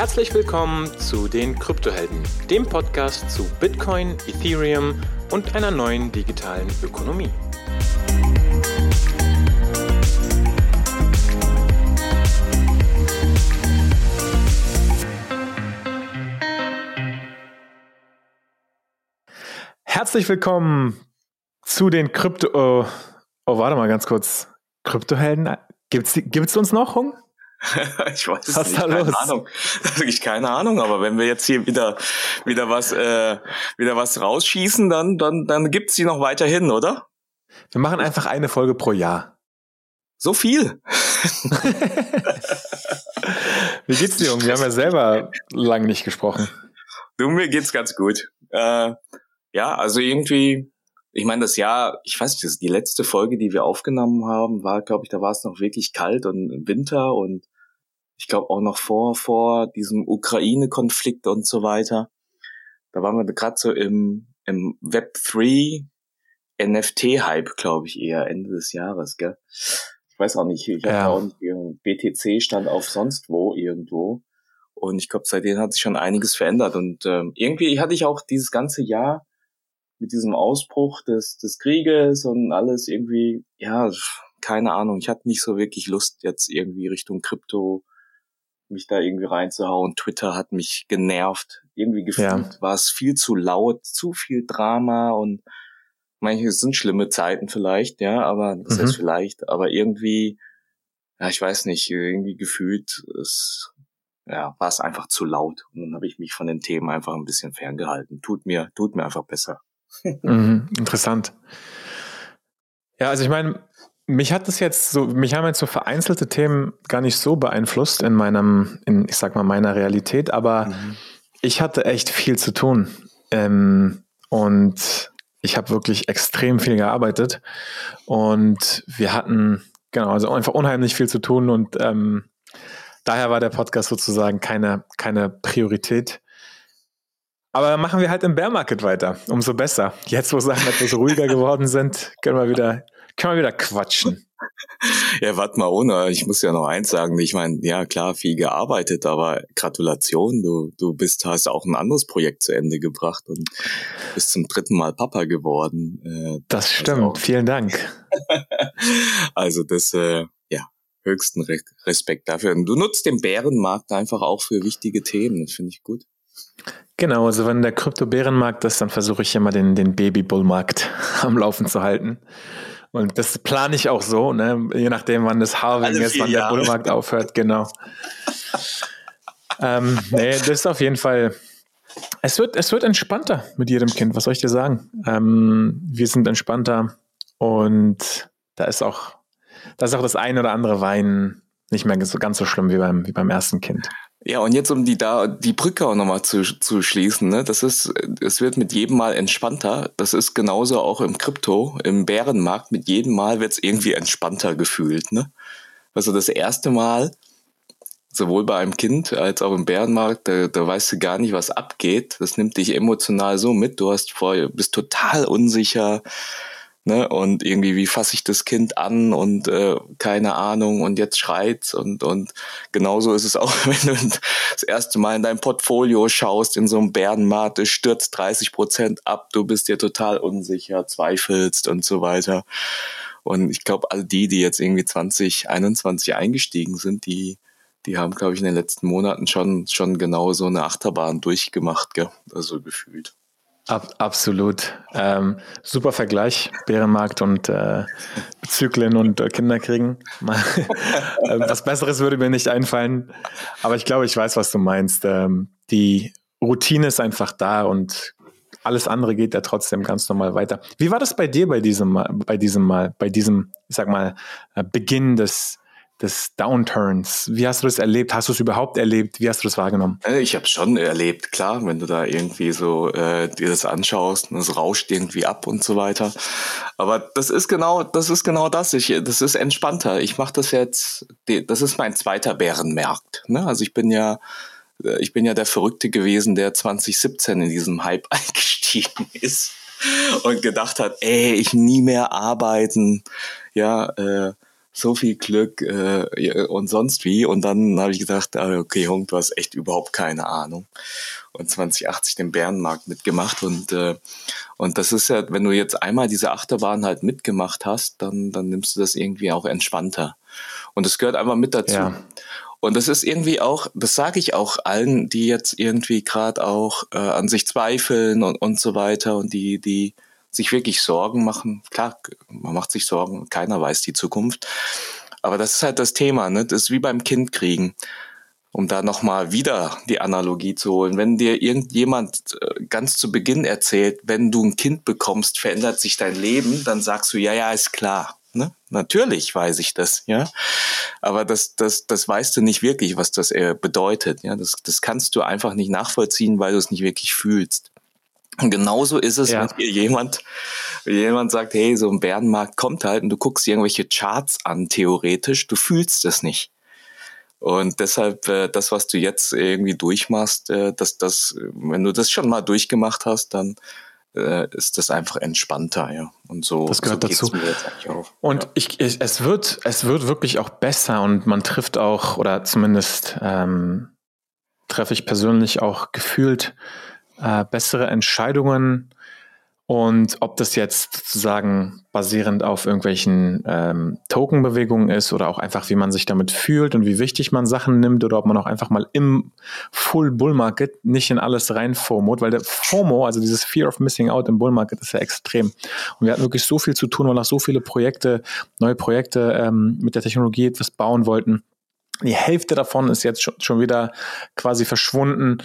Herzlich willkommen zu den Kryptohelden, dem Podcast zu Bitcoin, Ethereum und einer neuen digitalen Ökonomie. Herzlich willkommen zu den Krypto. Oh, oh warte mal ganz kurz. Kryptohelden? Gibt's, gibt's uns noch, Hung? ich weiß es Was nicht, keine los? Ahnung. Ich keine Ahnung, aber wenn wir jetzt hier wieder wieder was äh, wieder was rausschießen, dann dann dann gibt's sie noch weiterhin, oder? Wir machen einfach eine Folge pro Jahr. So viel. Wie geht's dir, Jung? Wir haben ja selber lang nicht gesprochen. Du, mir geht's ganz gut. Äh, ja, also irgendwie, ich meine, das Jahr, ich weiß nicht, die letzte Folge, die wir aufgenommen haben, war, glaube ich, da war es noch wirklich kalt und Winter und ich glaube auch noch vor, vor diesem Ukraine-Konflikt und so weiter. Da waren wir gerade so im, im Web 3 NFT-Hype, glaube ich, eher Ende des Jahres, gell? Ich weiß auch nicht, ich ja. auch nicht, BTC stand auf sonst wo irgendwo. Und ich glaube, seitdem hat sich schon einiges verändert. Und ähm, irgendwie hatte ich auch dieses ganze Jahr mit diesem Ausbruch des, des Krieges und alles irgendwie, ja, keine Ahnung, ich hatte nicht so wirklich Lust, jetzt irgendwie Richtung Krypto mich da irgendwie reinzuhauen. Twitter hat mich genervt. Irgendwie gefühlt ja. war es viel zu laut, zu viel Drama und manche sind schlimme Zeiten vielleicht, ja, aber das mhm. heißt vielleicht, aber irgendwie, ja, ich weiß nicht, irgendwie gefühlt es ja, war es einfach zu laut und dann habe ich mich von den Themen einfach ein bisschen ferngehalten. Tut mir, tut mir einfach besser. Mhm, interessant. Ja, also ich meine, mich hat das jetzt so, mich haben jetzt so vereinzelte Themen gar nicht so beeinflusst in meinem, in, ich sag mal, meiner Realität, aber mhm. ich hatte echt viel zu tun. Ähm, und ich habe wirklich extrem viel gearbeitet. Und wir hatten, genau, also einfach unheimlich viel zu tun und ähm, daher war der Podcast sozusagen keine, keine Priorität. Aber machen wir halt im Bear Market weiter. Umso besser. Jetzt, wo Sachen etwas ruhiger geworden sind, können wir wieder, können wir wieder quatschen. Ja, warte mal ohne. Ich muss ja noch eins sagen. Ich meine, ja klar, viel gearbeitet, aber Gratulation. Du, du bist, hast auch ein anderes Projekt zu Ende gebracht und bist zum dritten Mal Papa geworden. Äh, das stimmt. Vielen Dank. also das, äh, ja, höchsten Respekt dafür. Und du nutzt den Bärenmarkt einfach auch für wichtige Themen. Das finde ich gut. Genau, also wenn der Krypto-Bärenmarkt ist, dann versuche ich immer den, den Baby-Bull-Markt am Laufen zu halten. Und das plane ich auch so, ne? je nachdem, wann das Halving ist, wann Jahre. der Bullmarkt aufhört, genau. ähm, nee, das ist auf jeden Fall. Es wird, es wird entspannter mit jedem Kind, was soll ich dir sagen? Ähm, wir sind entspannter und da ist auch, da ist auch das ein oder andere Wein nicht mehr so, ganz so schlimm wie beim, wie beim ersten Kind. Ja, und jetzt um die da die Brücke auch nochmal zu, zu schließen, ne? Das ist, es wird mit jedem Mal entspannter. Das ist genauso auch im Krypto, im Bärenmarkt. Mit jedem Mal wird es irgendwie entspannter gefühlt, ne? Also das erste Mal, sowohl bei einem Kind als auch im Bärenmarkt, da, da weißt du gar nicht, was abgeht. Das nimmt dich emotional so mit. Du hast vorher, bist total unsicher Ne? Und irgendwie, wie fasse ich das Kind an und äh, keine Ahnung und jetzt schreit's und, und genauso ist es auch, wenn du das erste Mal in dein Portfolio schaust, in so einem Bärenmarkt, es stürzt 30 Prozent ab, du bist dir total unsicher, zweifelst und so weiter. Und ich glaube, all die, die jetzt irgendwie 2021 eingestiegen sind, die, die haben, glaube ich, in den letzten Monaten schon, schon genau so eine Achterbahn durchgemacht, gell? also gefühlt. Ab, absolut. Ähm, super Vergleich, Bärenmarkt und äh, Zyklen und äh, Kinderkriegen. äh, was Besseres würde mir nicht einfallen. Aber ich glaube, ich weiß, was du meinst. Ähm, die Routine ist einfach da und alles andere geht ja trotzdem ganz normal weiter. Wie war das bei dir bei diesem Mal, bei diesem Mal, bei diesem, ich sag mal, äh, Beginn des des Downturns. Wie hast du das erlebt? Hast du es überhaupt erlebt? Wie hast du das wahrgenommen? Äh, ich habe schon erlebt, klar, wenn du da irgendwie so äh, dir das anschaust und es rauscht irgendwie ab und so weiter. Aber das ist genau, das ist genau das. Ich, das ist entspannter. Ich mache das jetzt. Das ist mein zweiter Bärenmarkt. Ne? Also ich bin ja, äh, ich bin ja der Verrückte gewesen, der 2017 in diesem Hype eingestiegen ist und gedacht hat, ey, ich nie mehr arbeiten. Ja. Äh, so viel Glück äh, und sonst wie. Und dann habe ich gedacht, ah, okay, Hung, du hast echt überhaupt keine Ahnung. Und 2080 den Bärenmarkt mitgemacht. Und, äh, und das ist ja, wenn du jetzt einmal diese Achterbahn halt mitgemacht hast, dann, dann nimmst du das irgendwie auch entspannter. Und das gehört einfach mit dazu. Ja. Und das ist irgendwie auch, das sage ich auch allen, die jetzt irgendwie gerade auch äh, an sich zweifeln und, und so weiter und die, die sich wirklich Sorgen machen. Klar, man macht sich Sorgen, keiner weiß die Zukunft. Aber das ist halt das Thema, ne? Das ist wie beim Kind kriegen. Um da nochmal wieder die Analogie zu holen. Wenn dir irgendjemand äh, ganz zu Beginn erzählt, wenn du ein Kind bekommst, verändert sich dein Leben, dann sagst du, ja, ja, ist klar. Ne? Natürlich weiß ich das, ja. Aber das, das, das weißt du nicht wirklich, was das äh, bedeutet. Ja, das, das kannst du einfach nicht nachvollziehen, weil du es nicht wirklich fühlst. Genauso ist es, ja. wenn dir jemand, jemand sagt, hey, so ein Bärenmarkt kommt halt und du guckst irgendwelche Charts an, theoretisch, du fühlst es nicht. Und deshalb, äh, das, was du jetzt irgendwie durchmachst, äh, dass das, wenn du das schon mal durchgemacht hast, dann äh, ist das einfach entspannter, ja. Und so, das gehört so dazu. Und ja. ich, ich, es wird, es wird wirklich auch besser und man trifft auch, oder zumindest ähm, treffe ich persönlich auch gefühlt äh, bessere Entscheidungen und ob das jetzt sozusagen basierend auf irgendwelchen ähm, Token-Bewegungen ist oder auch einfach, wie man sich damit fühlt und wie wichtig man Sachen nimmt oder ob man auch einfach mal im Full Bull Market nicht in alles rein FOMO, weil der FOMO, also dieses Fear of Missing Out im Bull Market ist ja extrem. Und wir hatten wirklich so viel zu tun, weil auch so viele Projekte, neue Projekte ähm, mit der Technologie etwas bauen wollten. Die Hälfte davon ist jetzt schon wieder quasi verschwunden.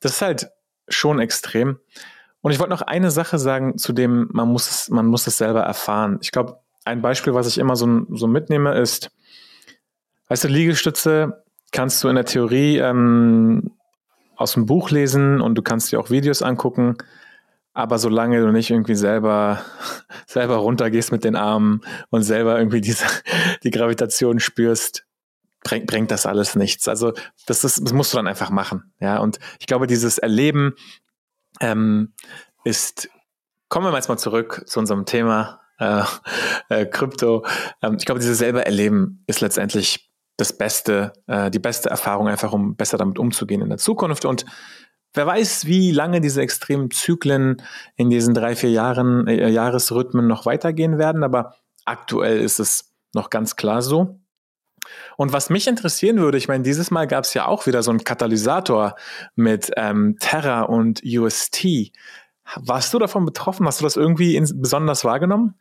Das ist halt schon extrem. Und ich wollte noch eine Sache sagen, zu dem man muss es, man muss es selber erfahren. Ich glaube, ein Beispiel, was ich immer so, so mitnehme, ist, weißt du, Liegestütze kannst du in der Theorie ähm, aus dem Buch lesen und du kannst dir auch Videos angucken, aber solange du nicht irgendwie selber, selber runtergehst mit den Armen und selber irgendwie diese, die Gravitation spürst, bringt, bringt das alles nichts. Also das, ist, das musst du dann einfach machen. Ja, und ich glaube, dieses Erleben, ähm, ist, kommen wir jetzt mal zurück zu unserem Thema äh, äh, Krypto. Ähm, ich glaube, dieses selber erleben ist letztendlich das Beste, äh, die beste Erfahrung, einfach um besser damit umzugehen in der Zukunft. Und wer weiß, wie lange diese extremen Zyklen in diesen drei, vier Jahren, äh, Jahresrhythmen noch weitergehen werden. Aber aktuell ist es noch ganz klar so. Und was mich interessieren würde, ich meine, dieses Mal gab es ja auch wieder so einen Katalysator mit ähm, Terra und UST. Warst du davon betroffen? Hast du das irgendwie in, besonders wahrgenommen?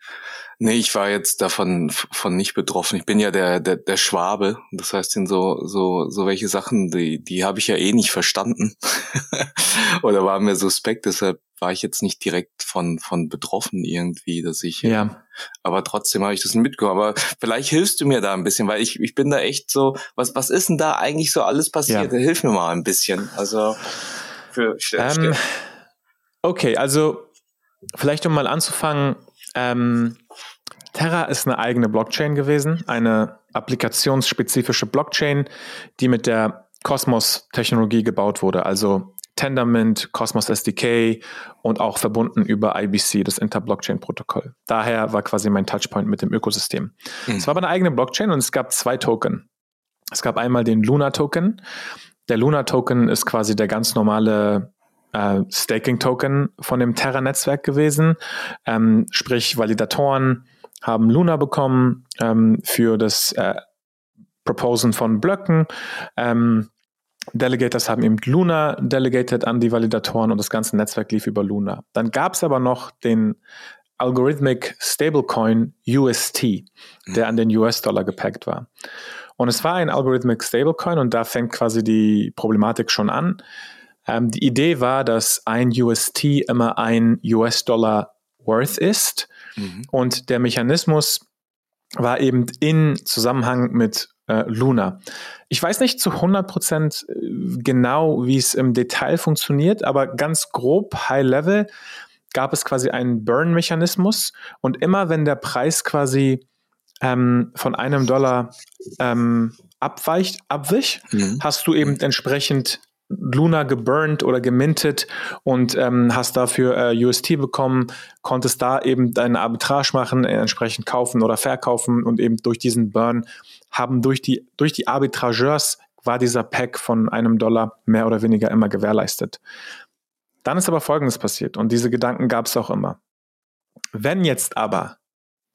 Nee, ich war jetzt davon von nicht betroffen. Ich bin ja der, der, der Schwabe. Das heißt, in so, so, so welche Sachen, die, die habe ich ja eh nicht verstanden. Oder war mir suspekt, deshalb war ich jetzt nicht direkt von, von betroffen irgendwie, dass ich, ja. aber trotzdem habe ich das mitgekommen. Aber vielleicht hilfst du mir da ein bisschen, weil ich, ich bin da echt so, was, was ist denn da eigentlich so alles passiert? Ja. Hilf mir mal ein bisschen. Also, für, ähm, okay, also, vielleicht um mal anzufangen, ähm, Terra ist eine eigene Blockchain gewesen, eine applikationsspezifische Blockchain, die mit der Cosmos-Technologie gebaut wurde, also Tendermint, Cosmos SDK und auch verbunden über IBC, das Inter-Blockchain-Protokoll. Daher war quasi mein Touchpoint mit dem Ökosystem. Mhm. Es war aber eine eigene Blockchain und es gab zwei Token. Es gab einmal den Luna-Token. Der Luna-Token ist quasi der ganz normale äh, Staking-Token von dem Terra-Netzwerk gewesen. Ähm, sprich, Validatoren haben Luna bekommen ähm, für das äh, Proposen von Blöcken. Ähm, Delegators haben eben Luna delegated an die Validatoren und das ganze Netzwerk lief über Luna. Dann gab es aber noch den Algorithmic Stablecoin UST, der an den US-Dollar gepackt war. Und es war ein Algorithmic Stablecoin und da fängt quasi die Problematik schon an. Ähm, die Idee war, dass ein UST immer ein US-Dollar worth ist mhm. und der Mechanismus war eben in Zusammenhang mit äh, Luna. Ich weiß nicht zu 100% äh, genau, wie es im Detail funktioniert, aber ganz grob, High Level, gab es quasi einen Burn-Mechanismus und immer wenn der Preis quasi ähm, von einem Dollar ähm, abweicht, abwich, mhm. hast du eben entsprechend Luna geburnt oder gemintet und ähm, hast dafür äh, UST bekommen, konntest da eben deine Arbitrage machen, äh, entsprechend kaufen oder verkaufen und eben durch diesen Burn haben durch die, durch die Arbitrageurs war dieser Pack von einem Dollar mehr oder weniger immer gewährleistet. Dann ist aber Folgendes passiert und diese Gedanken gab es auch immer. Wenn jetzt aber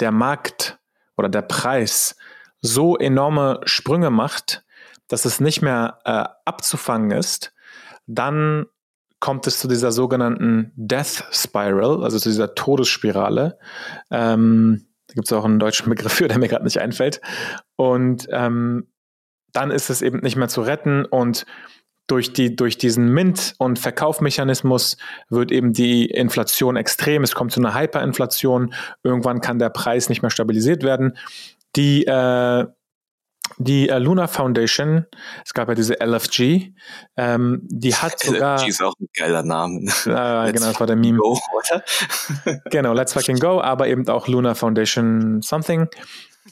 der Markt oder der Preis so enorme Sprünge macht, dass es nicht mehr äh, abzufangen ist, dann kommt es zu dieser sogenannten Death Spiral, also zu dieser Todesspirale. Ähm, da gibt es auch einen deutschen Begriff für, der mir gerade nicht einfällt. Und ähm, dann ist es eben nicht mehr zu retten und durch, die, durch diesen Mint- und Verkaufmechanismus wird eben die Inflation extrem. Es kommt zu einer Hyperinflation. Irgendwann kann der Preis nicht mehr stabilisiert werden. Die äh, die äh, Luna Foundation, es gab ja diese LFG, ähm, die hat sogar. LFG ist auch ein geiler Name. Äh, genau, das war der Meme. Go, genau, Let's Fucking Go, aber eben auch Luna Foundation Something.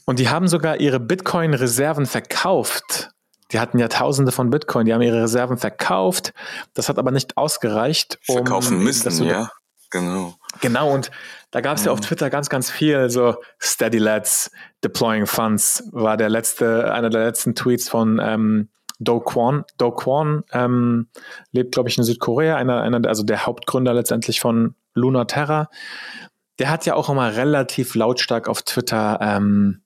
Und die haben sogar ihre Bitcoin-Reserven verkauft. Die hatten ja Tausende von Bitcoin, die haben ihre Reserven verkauft. Das hat aber nicht ausgereicht. Um Verkaufen müssen, ja. Genau. Genau, und da gab es ja auf mhm. Twitter ganz, ganz viel, so Steady Lads Deploying Funds war der letzte, einer der letzten Tweets von ähm, Do Kwon. Do Kwon ähm, lebt, glaube ich, in Südkorea, einer, einer, also der Hauptgründer letztendlich von Luna Terra. Der hat ja auch immer relativ lautstark auf Twitter, ähm,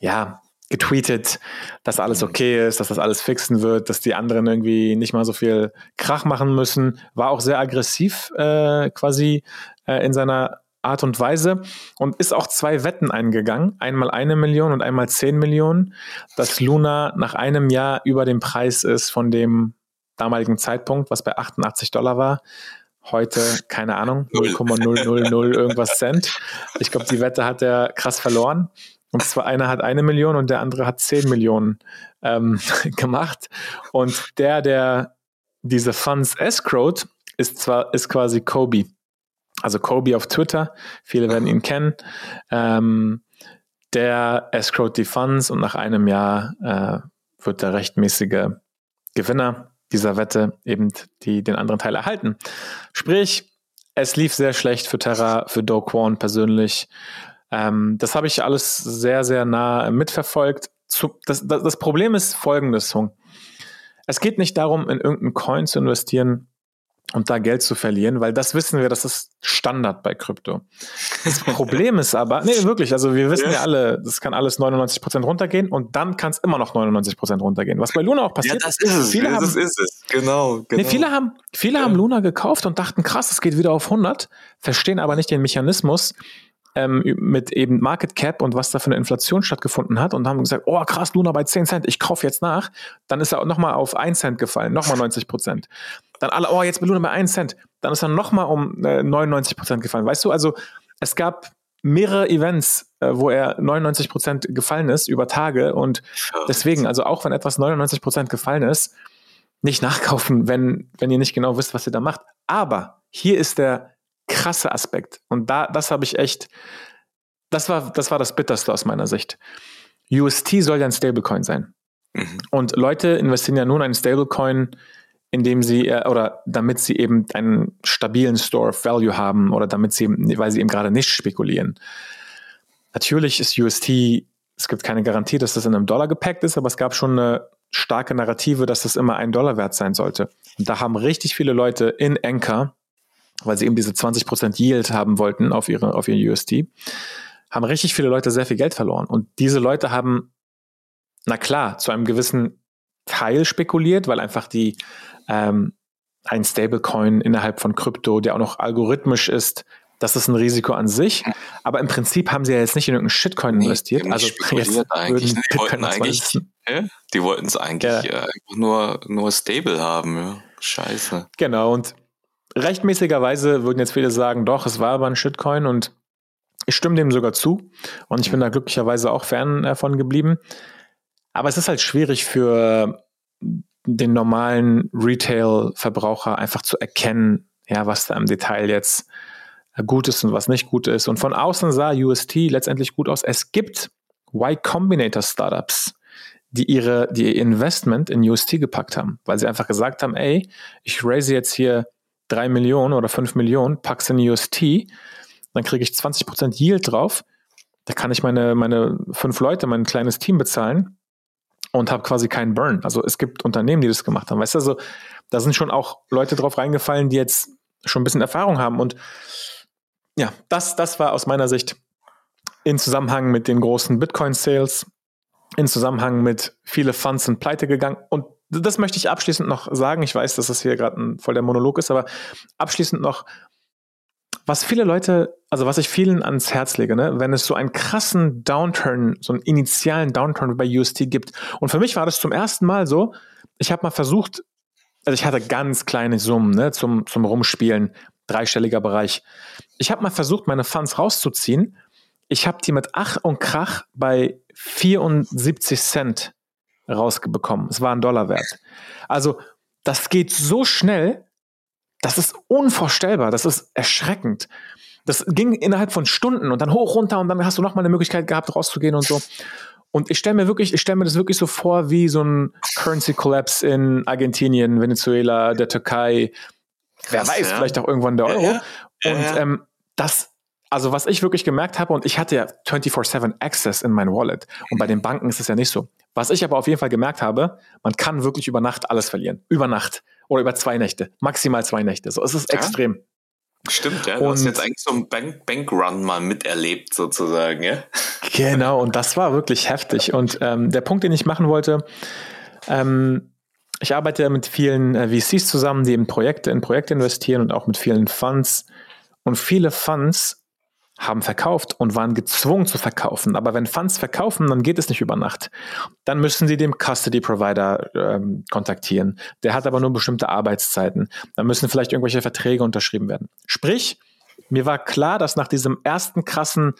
ja, getweetet, dass alles mhm. okay ist, dass das alles fixen wird, dass die anderen irgendwie nicht mal so viel Krach machen müssen. War auch sehr aggressiv äh, quasi äh, in seiner Art und Weise und ist auch zwei Wetten eingegangen. Einmal eine Million und einmal zehn Millionen, dass Luna nach einem Jahr über dem Preis ist von dem damaligen Zeitpunkt, was bei 88 Dollar war. Heute, keine Ahnung, 0,000 irgendwas Cent. Ich glaube, die Wette hat er krass verloren. Und zwar einer hat eine Million und der andere hat zehn Millionen ähm, gemacht. Und der, der diese Funds escrowed, ist zwar, ist quasi Kobe. Also Kobe auf Twitter, viele werden ihn kennen. Ähm, der escrowed die Funds und nach einem Jahr äh, wird der rechtmäßige Gewinner dieser Wette eben die, den anderen Teil erhalten. Sprich, es lief sehr schlecht für Terra, für Do Kwon persönlich. Ähm, das habe ich alles sehr, sehr nah mitverfolgt. Zu, das, das, das Problem ist folgendes, Hung. Es geht nicht darum, in irgendeinen Coin zu investieren und da Geld zu verlieren, weil das wissen wir, das ist Standard bei Krypto. Das Problem ist aber, nee, wirklich, also wir wissen ja, ja alle, das kann alles 99% runtergehen und dann kann es immer noch 99% runtergehen. Was bei Luna auch passiert. Ja, das ist es. Viele das haben, ist es. Genau, genau. Nee, viele haben, viele ja. haben Luna gekauft und dachten, krass, es geht wieder auf 100, verstehen aber nicht den Mechanismus, ähm, mit eben Market Cap und was da für eine Inflation stattgefunden hat und haben gesagt, oh krass, Luna bei 10 Cent, ich kaufe jetzt nach. Dann ist er nochmal auf 1 Cent gefallen, nochmal 90 Prozent. Dann alle, oh, jetzt Luna bei 1 Cent. Dann ist er nochmal um äh, 99 Prozent gefallen. Weißt du, also es gab mehrere Events, äh, wo er 99 Prozent gefallen ist über Tage und deswegen, also auch wenn etwas 99 Prozent gefallen ist, nicht nachkaufen, wenn, wenn ihr nicht genau wisst, was ihr da macht. Aber hier ist der krasse Aspekt. Und da, das habe ich echt, das war, das war das Bitterste aus meiner Sicht. UST soll ja ein Stablecoin sein. Mhm. Und Leute investieren ja nun in einen Stablecoin, indem sie äh, oder damit sie eben einen stabilen Store of Value haben oder damit sie, weil sie eben gerade nicht spekulieren. Natürlich ist UST, es gibt keine Garantie, dass das in einem Dollar gepackt ist, aber es gab schon eine starke Narrative, dass das immer ein Dollar wert sein sollte. Und da haben richtig viele Leute in Anchor weil sie eben diese 20% Yield haben wollten auf, ihre, auf ihren USD, haben richtig viele Leute sehr viel Geld verloren. Und diese Leute haben, na klar, zu einem gewissen Teil spekuliert, weil einfach die ähm, ein Stablecoin innerhalb von Krypto, der auch noch algorithmisch ist, das ist ein Risiko an sich. Aber im Prinzip haben sie ja jetzt nicht in irgendeinen Shitcoin investiert. Nee, also jetzt eigentlich, die wollten eigentlich, ja, die wollten es eigentlich ja. Äh, nur, nur stable haben. Ja. Scheiße. Genau, und rechtmäßigerweise würden jetzt viele sagen, doch, es war aber ein Shitcoin und ich stimme dem sogar zu und ich bin da glücklicherweise auch fern davon geblieben. Aber es ist halt schwierig für den normalen Retail-Verbraucher einfach zu erkennen, ja, was da im Detail jetzt gut ist und was nicht gut ist. Und von außen sah UST letztendlich gut aus. Es gibt Y Combinator Startups, die ihre, die ihr Investment in UST gepackt haben, weil sie einfach gesagt haben, ey, ich raise jetzt hier drei Millionen oder fünf Millionen, pack's in UST, dann kriege ich 20% Yield drauf, da kann ich meine, meine fünf Leute, mein kleines Team bezahlen und habe quasi keinen Burn. Also es gibt Unternehmen, die das gemacht haben. Weißt du, also da sind schon auch Leute drauf reingefallen, die jetzt schon ein bisschen Erfahrung haben. Und ja, das, das war aus meiner Sicht in Zusammenhang mit den großen Bitcoin-Sales, in Zusammenhang mit viele Funds sind pleite gegangen. Und das möchte ich abschließend noch sagen. Ich weiß, dass das hier gerade voll der Monolog ist, aber abschließend noch, was viele Leute, also was ich vielen ans Herz lege, ne, wenn es so einen krassen Downturn, so einen initialen Downturn bei UST gibt. Und für mich war das zum ersten Mal so, ich habe mal versucht, also ich hatte ganz kleine Summen ne, zum, zum Rumspielen, dreistelliger Bereich. Ich habe mal versucht, meine Funds rauszuziehen. Ich habe die mit Ach und Krach bei 74 Cent rausbekommen. Es war ein Dollar wert. Also das geht so schnell, das ist unvorstellbar, das ist erschreckend. Das ging innerhalb von Stunden und dann hoch runter und dann hast du noch mal eine Möglichkeit gehabt, rauszugehen und so. Und ich stelle mir wirklich, ich stelle mir das wirklich so vor wie so ein Currency Collapse in Argentinien, Venezuela, der Türkei. Krass, Wer weiß, ja. vielleicht auch irgendwann der Euro. Ja, ja. Und ähm, das, also was ich wirklich gemerkt habe, und ich hatte ja 24-7 Access in mein Wallet. Und bei den Banken ist es ja nicht so. Was ich aber auf jeden Fall gemerkt habe, man kann wirklich über Nacht alles verlieren. Über Nacht. Oder über zwei Nächte. Maximal zwei Nächte. So, es ist extrem. Stimmt, ja. Du und, hast jetzt eigentlich so einen Bank Bankrun mal miterlebt, sozusagen, ja. Genau, und das war wirklich heftig. Und ähm, der Punkt, den ich machen wollte, ähm, ich arbeite mit vielen äh, VCs zusammen, die in Projekte, in Projekte investieren und auch mit vielen Funds. Und viele Funds haben verkauft und waren gezwungen zu verkaufen. Aber wenn Funds verkaufen, dann geht es nicht über Nacht. Dann müssen sie den Custody Provider ähm, kontaktieren. Der hat aber nur bestimmte Arbeitszeiten. Dann müssen vielleicht irgendwelche Verträge unterschrieben werden. Sprich, mir war klar, dass nach diesem ersten krassen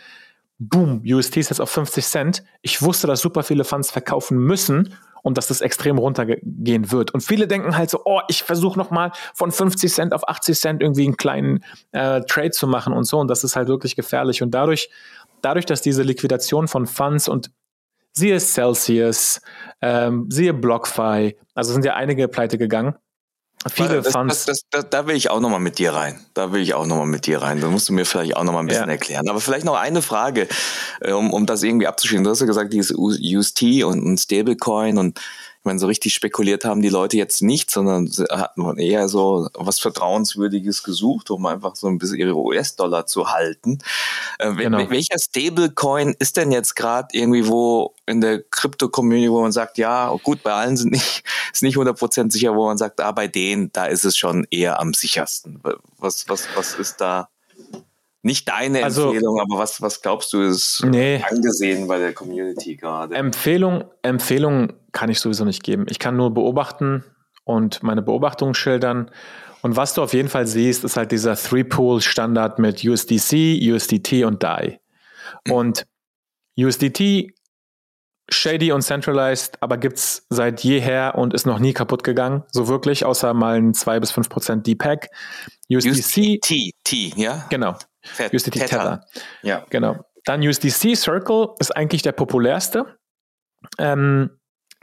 Boom, UST ist jetzt auf 50 Cent, ich wusste, dass super viele Funds verkaufen müssen und dass das extrem runtergehen wird. Und viele denken halt so, oh, ich versuche nochmal von 50 Cent auf 80 Cent irgendwie einen kleinen äh, Trade zu machen und so. Und das ist halt wirklich gefährlich. Und dadurch, dadurch, dass diese Liquidation von Funds und siehe Celsius, ähm, siehe BlockFi, also sind ja einige pleite gegangen, Viele das, Funds. Das, das, da will ich auch nochmal mit dir rein. Da will ich auch nochmal mit dir rein. Da musst du mir vielleicht auch nochmal ein bisschen ja. erklären. Aber vielleicht noch eine Frage, äh, um, um das irgendwie abzuschließen. Du hast ja gesagt, dieses UST und, und Stablecoin und meine, so richtig spekuliert haben die Leute jetzt nicht, sondern hatten eher so was Vertrauenswürdiges gesucht, um einfach so ein bisschen ihre US-Dollar zu halten. Äh, genau. Welcher Stablecoin ist denn jetzt gerade irgendwie wo in der Krypto-Community, wo man sagt, ja, gut, bei allen sind nicht, ist nicht 100% sicher, wo man sagt, ah, bei denen, da ist es schon eher am sichersten. Was, was, was ist da? Nicht deine also, Empfehlung, aber was, was glaubst du ist nee, angesehen bei der Community gerade? Empfehlung, Empfehlung kann ich sowieso nicht geben. Ich kann nur beobachten und meine Beobachtungen schildern. Und was du auf jeden Fall siehst, ist halt dieser Three-Pool-Standard mit USDC, USDT und DAI. Mhm. Und USDT, shady und centralized, aber gibt es seit jeher und ist noch nie kaputt gegangen. So wirklich, außer mal ein 2 bis 5 Prozent DPEG. USDC. USDT, T, ja? Genau. USDT Tether. Tether. Ja. Genau. Dann USDC Circle ist eigentlich der populärste. Ähm,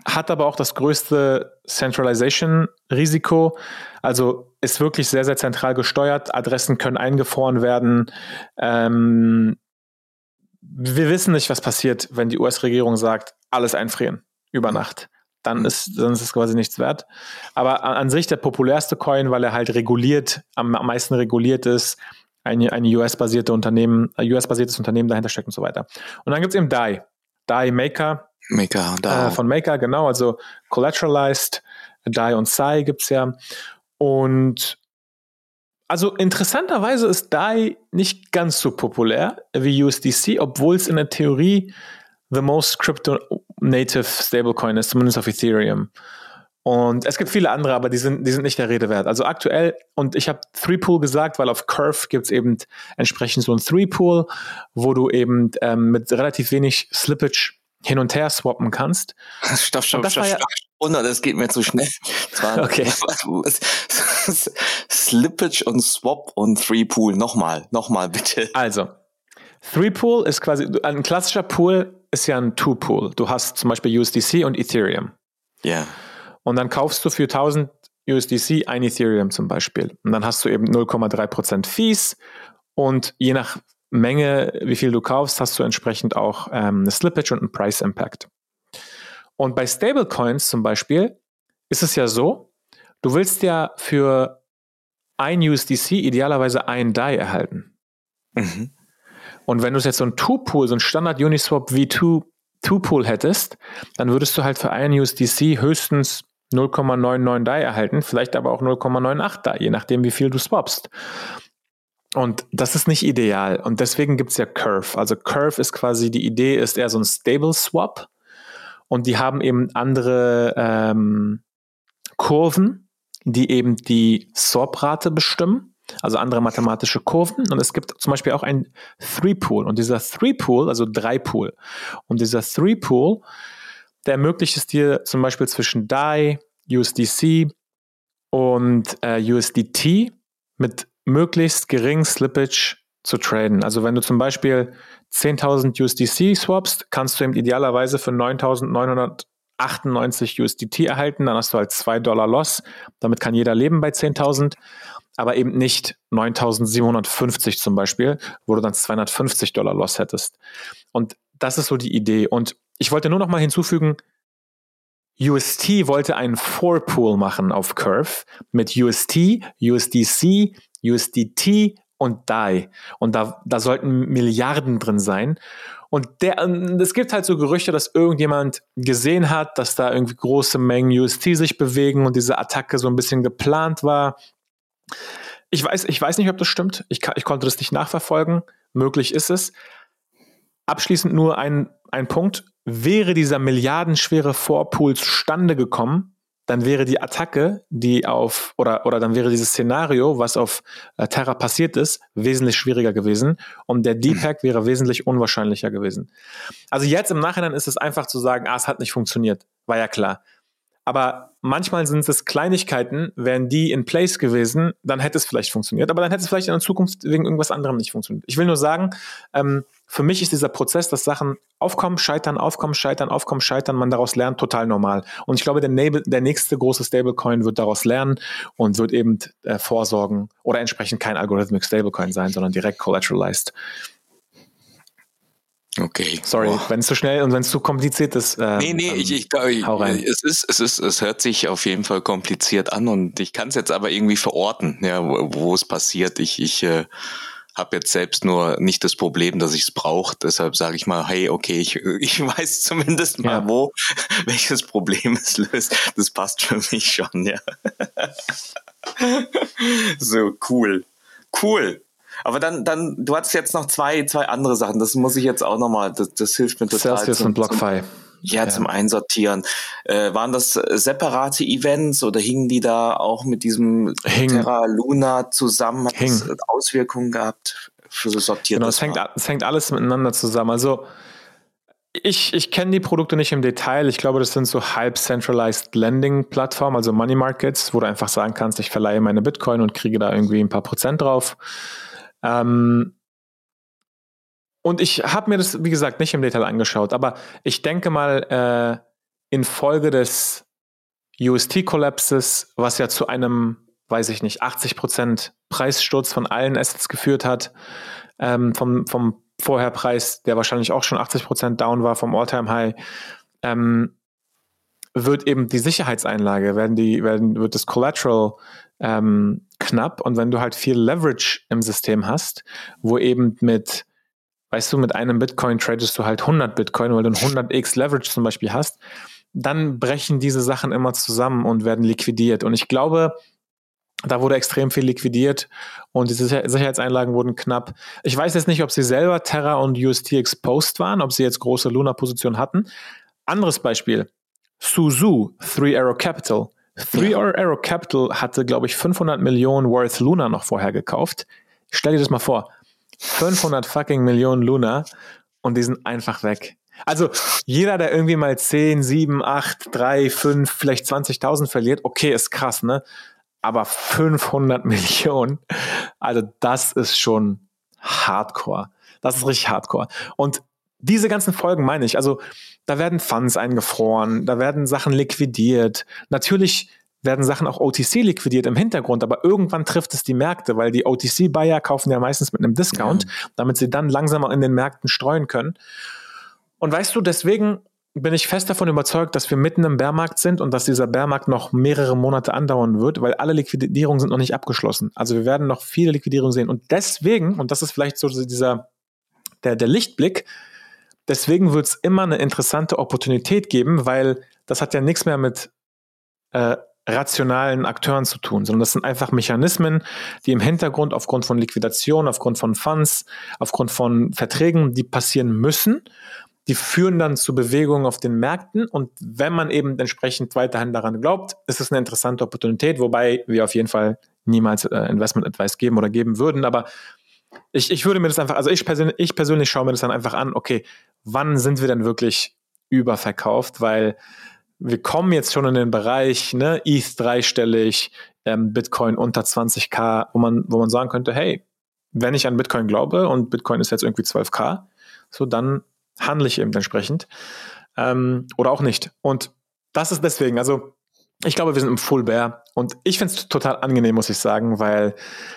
hat aber auch das größte Centralization-Risiko. Also ist wirklich sehr, sehr zentral gesteuert. Adressen können eingefroren werden. Ähm, wir wissen nicht, was passiert, wenn die US-Regierung sagt, alles einfrieren über Nacht. Dann ist, dann ist es quasi nichts wert. Aber an, an sich der populärste Coin, weil er halt reguliert, am, am meisten reguliert ist, ein, ein US-basierte Unternehmen, ein US-basiertes Unternehmen dahinter steckt und so weiter. Und dann gibt es eben DAI. DAI Maker. Maker, DAI. Äh, von Maker, genau, also Collateralized, DAI und Sai gibt es ja. Und also interessanterweise ist DAI nicht ganz so populär wie USDC, obwohl es in der Theorie the most crypto-native Stablecoin ist, zumindest auf Ethereum. Und es gibt viele andere, aber die sind, die sind nicht der Rede wert. Also aktuell, und ich habe Three-Pool gesagt, weil auf Curve gibt es eben entsprechend so ein Three-Pool, wo du eben ähm, mit relativ wenig Slippage hin und her swappen kannst. Stopp, stopp, stopp, ja, stopp. Und das geht mir zu schnell. okay. Slippage und Swap und Three-Pool. Nochmal, nochmal bitte. Also, Three-Pool ist quasi ein klassischer Pool ist ja ein Two-Pool. Du hast zum Beispiel USDC und Ethereum. Ja. Und dann kaufst du für 1000 USDC ein Ethereum zum Beispiel. Und dann hast du eben 0,3% Fees und je nach Menge, wie viel du kaufst, hast du entsprechend auch ähm, eine Slippage und einen Price Impact. Und bei Stablecoins zum Beispiel ist es ja so, du willst ja für ein USDC idealerweise ein DAI erhalten. Mhm. Und wenn du jetzt so ein Two-Pool, so ein Standard Uniswap V2 Two-Pool hättest, dann würdest du halt für ein USDC höchstens 0,99 DAI erhalten, vielleicht aber auch 0,98 DAI, je nachdem, wie viel du swapst. Und das ist nicht ideal. Und deswegen gibt es ja Curve. Also Curve ist quasi, die Idee ist eher so ein Stable Swap. Und die haben eben andere ähm, Kurven, die eben die Swap-Rate bestimmen. Also andere mathematische Kurven. Und es gibt zum Beispiel auch ein Three-Pool. Und dieser Three-Pool, also Drei-Pool. Und dieser Three-Pool, der ermöglicht es dir zum Beispiel zwischen DAI, USDC und äh, USDT mit möglichst geringen Slippage zu traden. Also wenn du zum Beispiel 10.000 USDC swapst, kannst du eben idealerweise für 9.998 USDT erhalten. Dann hast du halt 2 Dollar Loss. Damit kann jeder leben bei 10.000, aber eben nicht 9.750 zum Beispiel, wo du dann 250 Dollar Loss hättest. Und das ist so die Idee. Und ich wollte nur noch mal hinzufügen, UST wollte einen Four-Pool machen auf Curve mit UST, USDC, USDT und DAI. Und da, da sollten Milliarden drin sein. Und der, es gibt halt so Gerüchte, dass irgendjemand gesehen hat, dass da irgendwie große Mengen UST sich bewegen und diese Attacke so ein bisschen geplant war. Ich weiß, ich weiß nicht, ob das stimmt. Ich, ich konnte das nicht nachverfolgen. Möglich ist es. Abschließend nur ein, ein Punkt. Wäre dieser milliardenschwere Vorpool zustande gekommen, dann wäre die Attacke, die auf, oder, oder dann wäre dieses Szenario, was auf äh, Terra passiert ist, wesentlich schwieriger gewesen und der Deepak wäre wesentlich unwahrscheinlicher gewesen. Also jetzt im Nachhinein ist es einfach zu sagen, ah, es hat nicht funktioniert. War ja klar. Aber manchmal sind es Kleinigkeiten, wären die in place gewesen, dann hätte es vielleicht funktioniert, aber dann hätte es vielleicht in der Zukunft wegen irgendwas anderem nicht funktioniert. Ich will nur sagen, ähm, für mich ist dieser Prozess, dass Sachen aufkommen, scheitern, aufkommen, scheitern, aufkommen, scheitern, man daraus lernt, total normal. Und ich glaube, der, der nächste große Stablecoin wird daraus lernen und wird eben äh, vorsorgen oder entsprechend kein Algorithmic Stablecoin sein, sondern direkt collateralized. Okay. Sorry, oh. wenn es zu schnell und wenn es zu kompliziert ist. Äh, nee, nee, ich, ich, ich hau rein. es ist, es ist, es hört sich auf jeden Fall kompliziert an und ich kann es jetzt aber irgendwie verorten, ja, wo, wo es passiert. Ich, ich äh, habe jetzt selbst nur nicht das Problem, dass ich es brauche. Deshalb sage ich mal, hey, okay, ich, ich weiß zumindest mal, ja. wo, welches Problem es löst. Das passt für mich schon, ja. so, cool. Cool. Aber dann, dann, du hattest jetzt noch zwei, zwei andere Sachen. Das muss ich jetzt auch nochmal, das, das hilft mir total. Celsius zum, und BlockFi. Ja, ja, zum Einsortieren. Äh, waren das separate Events oder hingen die da auch mit diesem Hing. Terra Luna zusammen? Hat Hing. das Auswirkungen gehabt für so sortiert? Genau, es hängt, es hängt alles miteinander zusammen. Also ich, ich kenne die Produkte nicht im Detail. Ich glaube, das sind so halb centralized Lending Plattformen, also Money Markets, wo du einfach sagen kannst, ich verleihe meine Bitcoin und kriege da irgendwie ein paar Prozent drauf. Ähm, und ich habe mir das, wie gesagt, nicht im Detail angeschaut, aber ich denke mal, äh, infolge des UST-Kollapses, was ja zu einem, weiß ich nicht, 80% Preissturz von allen Assets geführt hat, ähm, vom, vom Vorherpreis, der wahrscheinlich auch schon 80% down war vom All-Time-High, ähm, wird eben die Sicherheitseinlage, werden die, werden, wird das Collateral ähm, knapp. Und wenn du halt viel Leverage im System hast, wo eben mit, weißt du, mit einem Bitcoin tradest du halt 100 Bitcoin, weil du ein 100x Leverage zum Beispiel hast, dann brechen diese Sachen immer zusammen und werden liquidiert. Und ich glaube, da wurde extrem viel liquidiert und diese Sicherheitseinlagen wurden knapp. Ich weiß jetzt nicht, ob sie selber Terra und UST exposed waren, ob sie jetzt große Luna-Positionen hatten. Anderes Beispiel. Suzu, Three Arrow Capital. Three. Arrow Capital hatte, glaube ich, 500 Millionen Worth Luna noch vorher gekauft. Stell dir das mal vor. 500 fucking Millionen Luna und die sind einfach weg. Also jeder, der irgendwie mal 10, 7, 8, 3, 5, vielleicht 20.000 verliert, okay, ist krass, ne? Aber 500 Millionen, also das ist schon Hardcore. Das ist richtig Hardcore. Und diese ganzen Folgen meine ich. Also da werden Funds eingefroren, da werden Sachen liquidiert. Natürlich werden Sachen auch OTC liquidiert im Hintergrund, aber irgendwann trifft es die Märkte, weil die OTC-Buyer kaufen ja meistens mit einem Discount, ja. damit sie dann langsamer in den Märkten streuen können. Und weißt du, deswegen bin ich fest davon überzeugt, dass wir mitten im Bärmarkt sind und dass dieser Bärmarkt noch mehrere Monate andauern wird, weil alle Liquidierungen sind noch nicht abgeschlossen. Also wir werden noch viele Liquidierungen sehen. Und deswegen, und das ist vielleicht so dieser, der, der Lichtblick, deswegen wird es immer eine interessante Opportunität geben, weil das hat ja nichts mehr mit äh, rationalen Akteuren zu tun, sondern das sind einfach Mechanismen, die im Hintergrund aufgrund von Liquidation, aufgrund von Funds, aufgrund von Verträgen, die passieren müssen die führen dann zu Bewegungen auf den Märkten. Und wenn man eben entsprechend weiterhin daran glaubt, ist es eine interessante Opportunität, wobei wir auf jeden Fall niemals äh, Investment Advice geben oder geben würden, aber ich, ich würde mir das einfach, also ich persönlich, ich persönlich schaue mir das dann einfach an, okay, wann sind wir denn wirklich überverkauft, weil wir kommen jetzt schon in den Bereich, ne, ETH dreistellig, ähm, Bitcoin unter 20k, wo man, wo man sagen könnte, hey, wenn ich an Bitcoin glaube und Bitcoin ist jetzt irgendwie 12k, so dann handle ich eben entsprechend ähm, oder auch nicht. Und das ist deswegen, also ich glaube, wir sind im Full Bear und ich finde es total angenehm, muss ich sagen, weil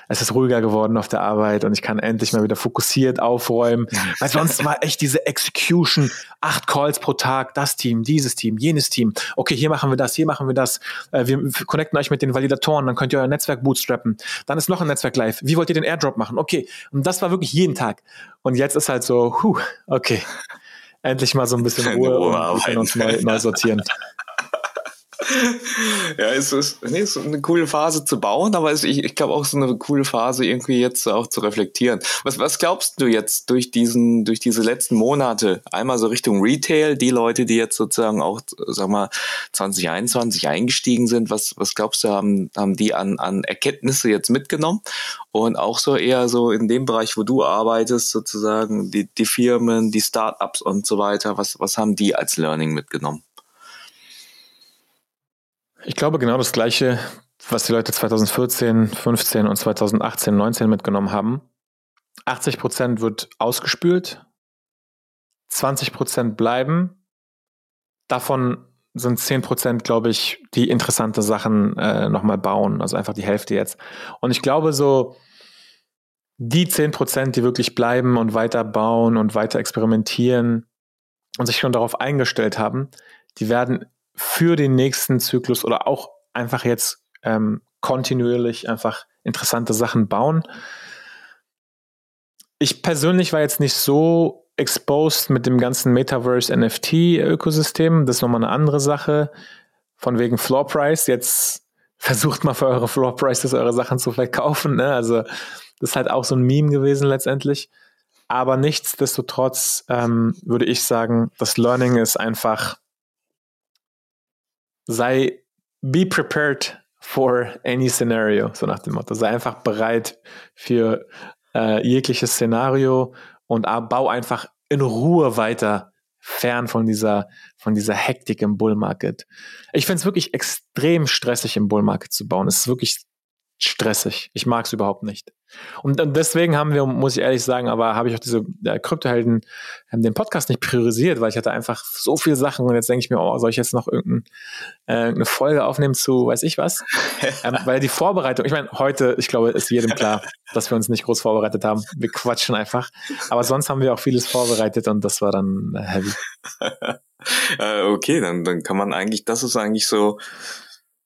es ist ruhiger geworden auf der Arbeit und ich kann endlich mal wieder fokussiert aufräumen. Weil sonst war echt diese Execution, acht Calls pro Tag, das Team, dieses Team, jenes Team. Okay, hier machen wir das, hier machen wir das. Äh, wir connecten euch mit den Validatoren, dann könnt ihr euer Netzwerk bootstrappen. Dann ist noch ein Netzwerk live. Wie wollt ihr den Airdrop machen? Okay. Und das war wirklich jeden Tag. Und jetzt ist halt so, huh, okay. Endlich mal so ein bisschen Ruhe und wir können uns neu, neu sortieren. Ja, es ist, nee, es ist eine coole Phase zu bauen, aber es, ich, ich glaube auch so eine coole Phase irgendwie jetzt auch zu reflektieren. Was, was glaubst du jetzt durch diesen, durch diese letzten Monate? Einmal so Richtung Retail, die Leute, die jetzt sozusagen auch, sag mal, 2021 eingestiegen sind, was, was glaubst du, haben, haben die an, an Erkenntnisse jetzt mitgenommen? Und auch so eher so in dem Bereich, wo du arbeitest, sozusagen, die, die Firmen, die Startups und so weiter, was, was haben die als Learning mitgenommen? Ich glaube genau das Gleiche, was die Leute 2014, 15 und 2018, 19 mitgenommen haben. 80 Prozent wird ausgespült, 20 Prozent bleiben. Davon sind 10 Prozent, glaube ich, die interessante Sachen äh, nochmal bauen. Also einfach die Hälfte jetzt. Und ich glaube so, die 10 Prozent, die wirklich bleiben und weiter bauen und weiter experimentieren und sich schon darauf eingestellt haben, die werden für den nächsten Zyklus oder auch einfach jetzt ähm, kontinuierlich einfach interessante Sachen bauen. Ich persönlich war jetzt nicht so exposed mit dem ganzen Metaverse NFT-Ökosystem. Das ist nochmal eine andere Sache. Von wegen Floor Price. Jetzt versucht mal für eure Floor Prices eure Sachen zu verkaufen. Ne? Also, das ist halt auch so ein Meme gewesen letztendlich. Aber nichtsdestotrotz ähm, würde ich sagen, das Learning ist einfach, sei be prepared for any scenario, so nach dem Motto. Sei einfach bereit für äh, jegliches Szenario und bau einfach in Ruhe weiter fern von dieser, von dieser Hektik im Bullmarket. Ich finde es wirklich extrem stressig, im Bullmarket zu bauen. Es ist wirklich stressig. Ich mag es überhaupt nicht. Und, und, deswegen haben wir, muss ich ehrlich sagen, aber habe ich auch diese äh, Kryptohelden ähm, den Podcast nicht priorisiert, weil ich hatte einfach so viele Sachen und jetzt denke ich mir, oh, soll ich jetzt noch irgendein, äh, eine Folge aufnehmen zu weiß ich was? ähm, weil die Vorbereitung, ich meine, heute, ich glaube, ist jedem klar, dass wir uns nicht groß vorbereitet haben. Wir quatschen einfach. Aber sonst haben wir auch vieles vorbereitet und das war dann äh, heavy. äh, okay, dann, dann kann man eigentlich, das ist eigentlich so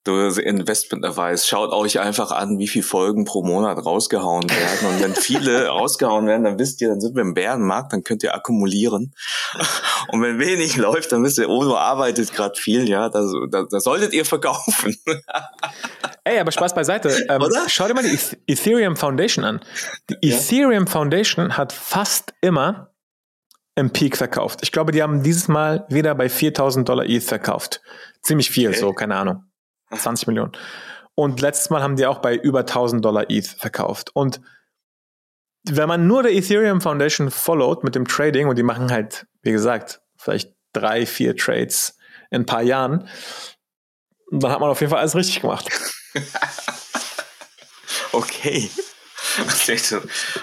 Investment Advice. Schaut euch einfach an, wie viele Folgen pro Monat rausgehauen werden. Und wenn viele rausgehauen werden, dann wisst ihr, dann sind wir im Bärenmarkt, dann könnt ihr akkumulieren. Und wenn wenig läuft, dann wisst ihr, Ono arbeitet gerade viel, ja, da, da, da solltet ihr verkaufen. Ey, aber Spaß beiseite. Ähm, schau dir mal die Ethereum Foundation an. Die ja? Ethereum Foundation hat fast immer im Peak verkauft. Ich glaube, die haben dieses Mal wieder bei 4000 Dollar ETH verkauft. Ziemlich viel, okay. so, keine Ahnung. 20 Millionen. Und letztes Mal haben die auch bei über 1000 Dollar ETH verkauft. Und wenn man nur der Ethereum Foundation followt mit dem Trading und die machen halt, wie gesagt, vielleicht drei, vier Trades in ein paar Jahren, dann hat man auf jeden Fall alles richtig gemacht. okay.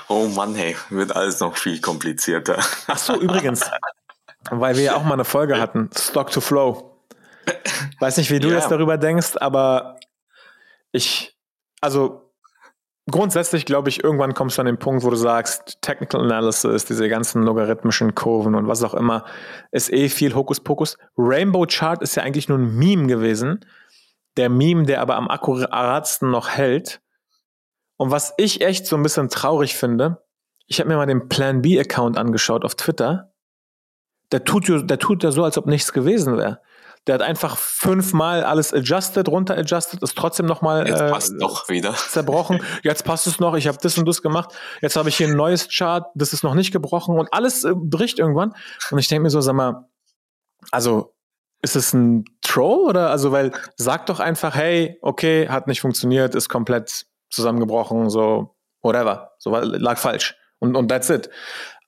oh Mann, hey, wird alles noch viel komplizierter. Ach so, übrigens, weil wir ja auch mal eine Folge hatten, Stock to Flow. Weiß nicht, wie du ja. jetzt darüber denkst, aber ich, also grundsätzlich glaube ich, irgendwann kommst du an den Punkt, wo du sagst, Technical Analysis, diese ganzen logarithmischen Kurven und was auch immer, ist eh viel Hokuspokus. Rainbow Chart ist ja eigentlich nur ein Meme gewesen. Der Meme, der aber am akkuratsten noch hält. Und was ich echt so ein bisschen traurig finde, ich habe mir mal den Plan B Account angeschaut auf Twitter. Der tut, der tut ja so, als ob nichts gewesen wäre. Der hat einfach fünfmal alles adjusted, runter adjusted, ist trotzdem nochmal äh, doch wieder. zerbrochen. Jetzt passt es noch, ich habe das und das gemacht. Jetzt habe ich hier ein neues Chart, das ist noch nicht gebrochen und alles äh, bricht irgendwann. Und ich denke mir so, sag mal, also ist es ein Troll oder also weil sag doch einfach, hey, okay, hat nicht funktioniert, ist komplett zusammengebrochen, so whatever, so lag falsch und und that's it.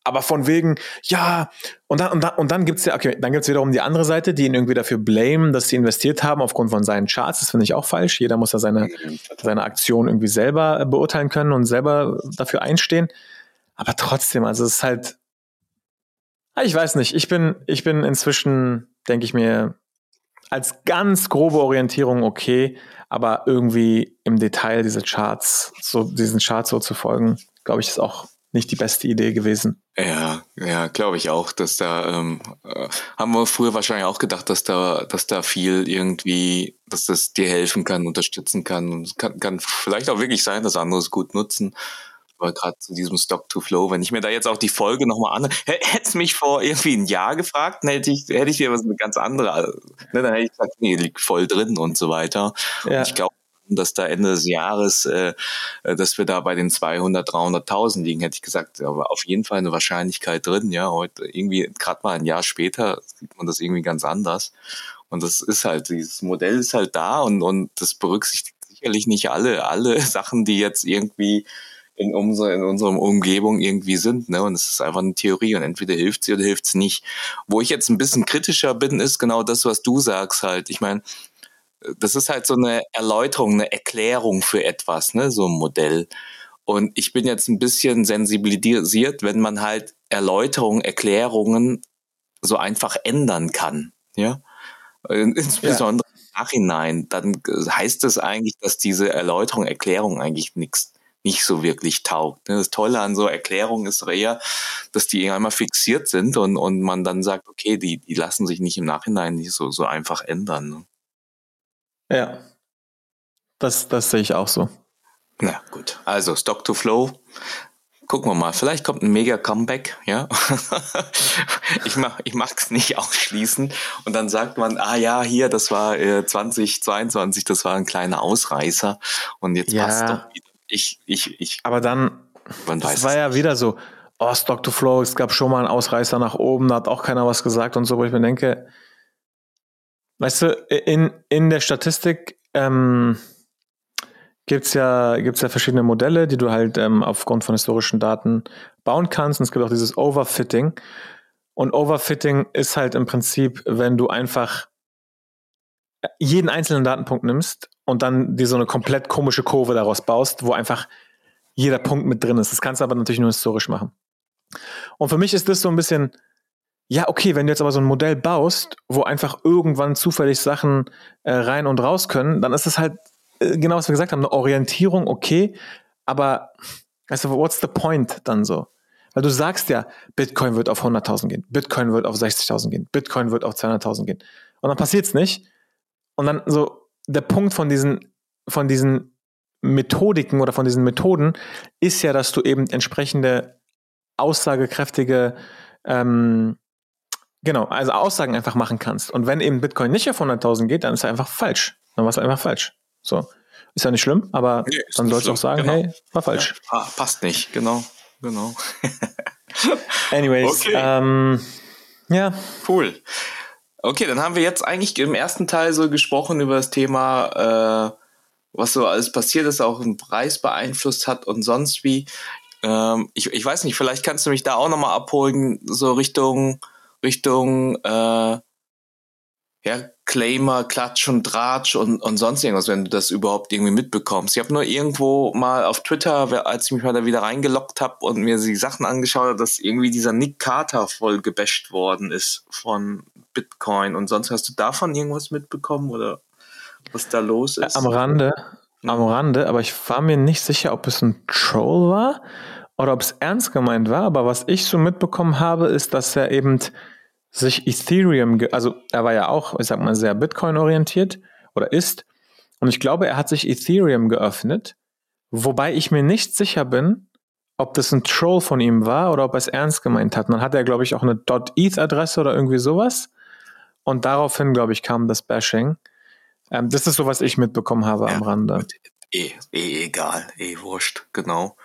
Aber von wegen, ja, und dann, und dann, und dann gibt's ja, okay, dann gibt's wiederum die andere Seite, die ihn irgendwie dafür blamen, dass sie investiert haben aufgrund von seinen Charts. Das finde ich auch falsch. Jeder muss ja seine, seine Aktion irgendwie selber beurteilen können und selber dafür einstehen. Aber trotzdem, also es ist halt, ah, ich weiß nicht, ich bin, ich bin inzwischen, denke ich mir, als ganz grobe Orientierung okay, aber irgendwie im Detail diese Charts, so diesen Charts so zu folgen, glaube ich, ist auch nicht die beste Idee gewesen. Ja, ja, glaube ich auch, dass da ähm, äh, haben wir früher wahrscheinlich auch gedacht, dass da, dass da viel irgendwie, dass das dir helfen kann, unterstützen kann und es kann, kann vielleicht auch wirklich sein, dass andere es gut nutzen. Aber gerade zu diesem Stock to Flow, wenn ich mir da jetzt auch die Folge nochmal an, hätte mich vor irgendwie ein Jahr gefragt, dann hätte ich, hätte ich dir was eine ganz andere, ne, dann hätte ich gesagt, nee, liegt voll drin und so weiter. Ja. Und ich glaube, dass da Ende des Jahres, äh, dass wir da bei den 200, 300.000 liegen, hätte ich gesagt, aber auf jeden Fall eine Wahrscheinlichkeit drin. Ja, heute irgendwie gerade mal ein Jahr später sieht man das irgendwie ganz anders. Und das ist halt, dieses Modell ist halt da und, und das berücksichtigt sicherlich nicht alle, alle Sachen, die jetzt irgendwie in unserer, in unserer Umgebung irgendwie sind. Ne? Und es ist einfach eine Theorie und entweder hilft sie oder hilft es nicht. Wo ich jetzt ein bisschen kritischer bin, ist genau das, was du sagst halt. Ich meine, das ist halt so eine Erläuterung, eine Erklärung für etwas, ne, so ein Modell. Und ich bin jetzt ein bisschen sensibilisiert, wenn man halt Erläuterungen, Erklärungen so einfach ändern kann, ja. Insbesondere ja. im Nachhinein, dann heißt es eigentlich, dass diese Erläuterung, Erklärung eigentlich nichts nicht so wirklich taugt. Ne. Das Tolle an so Erklärungen ist eher, dass die einmal fixiert sind und, und man dann sagt, okay, die, die lassen sich nicht im Nachhinein nicht so, so einfach ändern. Ja. Das, das sehe ich auch so. Na gut, also Stock to Flow. Gucken wir mal, vielleicht kommt ein mega Comeback, ja. ich mach, ich mag's nicht ausschließen. Und dann sagt man, ah ja, hier, das war äh, 2022, das war ein kleiner Ausreißer. Und jetzt ja. passt doch wieder. Ich, ich, ich. Aber dann, das war ja wieder so, oh, Stock to Flow, es gab schon mal einen Ausreißer nach oben, da hat auch keiner was gesagt und so, wo ich mir denke, Weißt du, in, in der Statistik ähm, gibt ja, gibt's ja verschiedene Modelle, die du halt ähm, aufgrund von historischen Daten bauen kannst. Und es gibt auch dieses Overfitting. Und Overfitting ist halt im Prinzip, wenn du einfach jeden einzelnen Datenpunkt nimmst und dann dir so eine komplett komische Kurve daraus baust, wo einfach jeder Punkt mit drin ist. Das kannst du aber natürlich nur historisch machen. Und für mich ist das so ein bisschen ja, okay, wenn du jetzt aber so ein Modell baust, wo einfach irgendwann zufällig Sachen äh, rein und raus können, dann ist es halt, äh, genau was wir gesagt haben, eine Orientierung, okay, aber du, what's the point dann so? Weil du sagst ja, Bitcoin wird auf 100.000 gehen, Bitcoin wird auf 60.000 gehen, Bitcoin wird auf 200.000 gehen. Und dann passiert's nicht. Und dann so, der Punkt von diesen, von diesen Methodiken oder von diesen Methoden ist ja, dass du eben entsprechende aussagekräftige ähm, Genau, also Aussagen einfach machen kannst. Und wenn eben Bitcoin nicht auf 100.000 geht, dann ist er einfach falsch. Dann war es einfach falsch. So. Ist ja nicht schlimm, aber nee, dann sollst du auch sagen, genau. hey, war falsch. Ja, passt nicht, genau, genau. Anyways, okay. ähm, ja. Cool. Okay, dann haben wir jetzt eigentlich im ersten Teil so gesprochen über das Thema, äh, was so alles passiert ist, auch einen Preis beeinflusst hat und sonst wie. Ähm, ich, ich weiß nicht, vielleicht kannst du mich da auch nochmal abholen, so Richtung Richtung, äh, ja, Claimer, Klatsch und Dratsch und, und sonst irgendwas, wenn du das überhaupt irgendwie mitbekommst. Ich habe nur irgendwo mal auf Twitter, als ich mich mal da wieder reingeloggt habe und mir die Sachen angeschaut habe, dass irgendwie dieser Nick Carter voll gebasht worden ist von Bitcoin und sonst hast du davon irgendwas mitbekommen oder was da los ist? Am Rande, am Rande, aber ich war mir nicht sicher, ob es ein Troll war oder ob es ernst gemeint war, aber was ich so mitbekommen habe, ist, dass er eben sich Ethereum, also er war ja auch, ich sag mal, sehr Bitcoin-orientiert oder ist. Und ich glaube, er hat sich Ethereum geöffnet, wobei ich mir nicht sicher bin, ob das ein Troll von ihm war oder ob er es ernst gemeint hat. Und dann hat er, glaube ich, auch eine .eth-Adresse oder irgendwie sowas. Und daraufhin, glaube ich, kam das Bashing. Ähm, das ist so, was ich mitbekommen habe ja, am Rande. Eh, eh egal, eh wurscht, genau.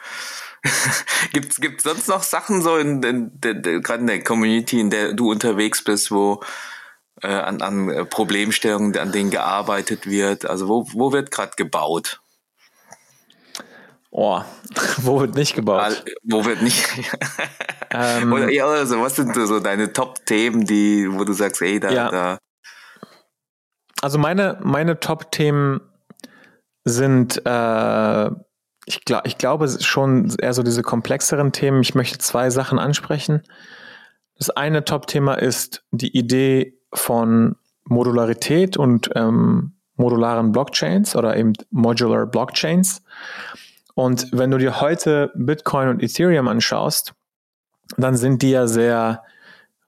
gibt's gibt's sonst noch Sachen so in, in, in, gerade in der Community, in der du unterwegs bist, wo äh, an, an äh, Problemstellungen, an denen gearbeitet wird? Also wo, wo wird gerade gebaut? Oh, wo wird nicht gebaut? Wo wird nicht? ähm, oder, ja, also, was sind so deine Top-Themen, die, wo du sagst, ey, da, ja. da. Also meine, meine Top-Themen sind äh, ich, glaub, ich glaube schon eher so diese komplexeren Themen. Ich möchte zwei Sachen ansprechen. Das eine Top-Thema ist die Idee von Modularität und ähm, modularen Blockchains oder eben Modular Blockchains. Und wenn du dir heute Bitcoin und Ethereum anschaust, dann sind die ja sehr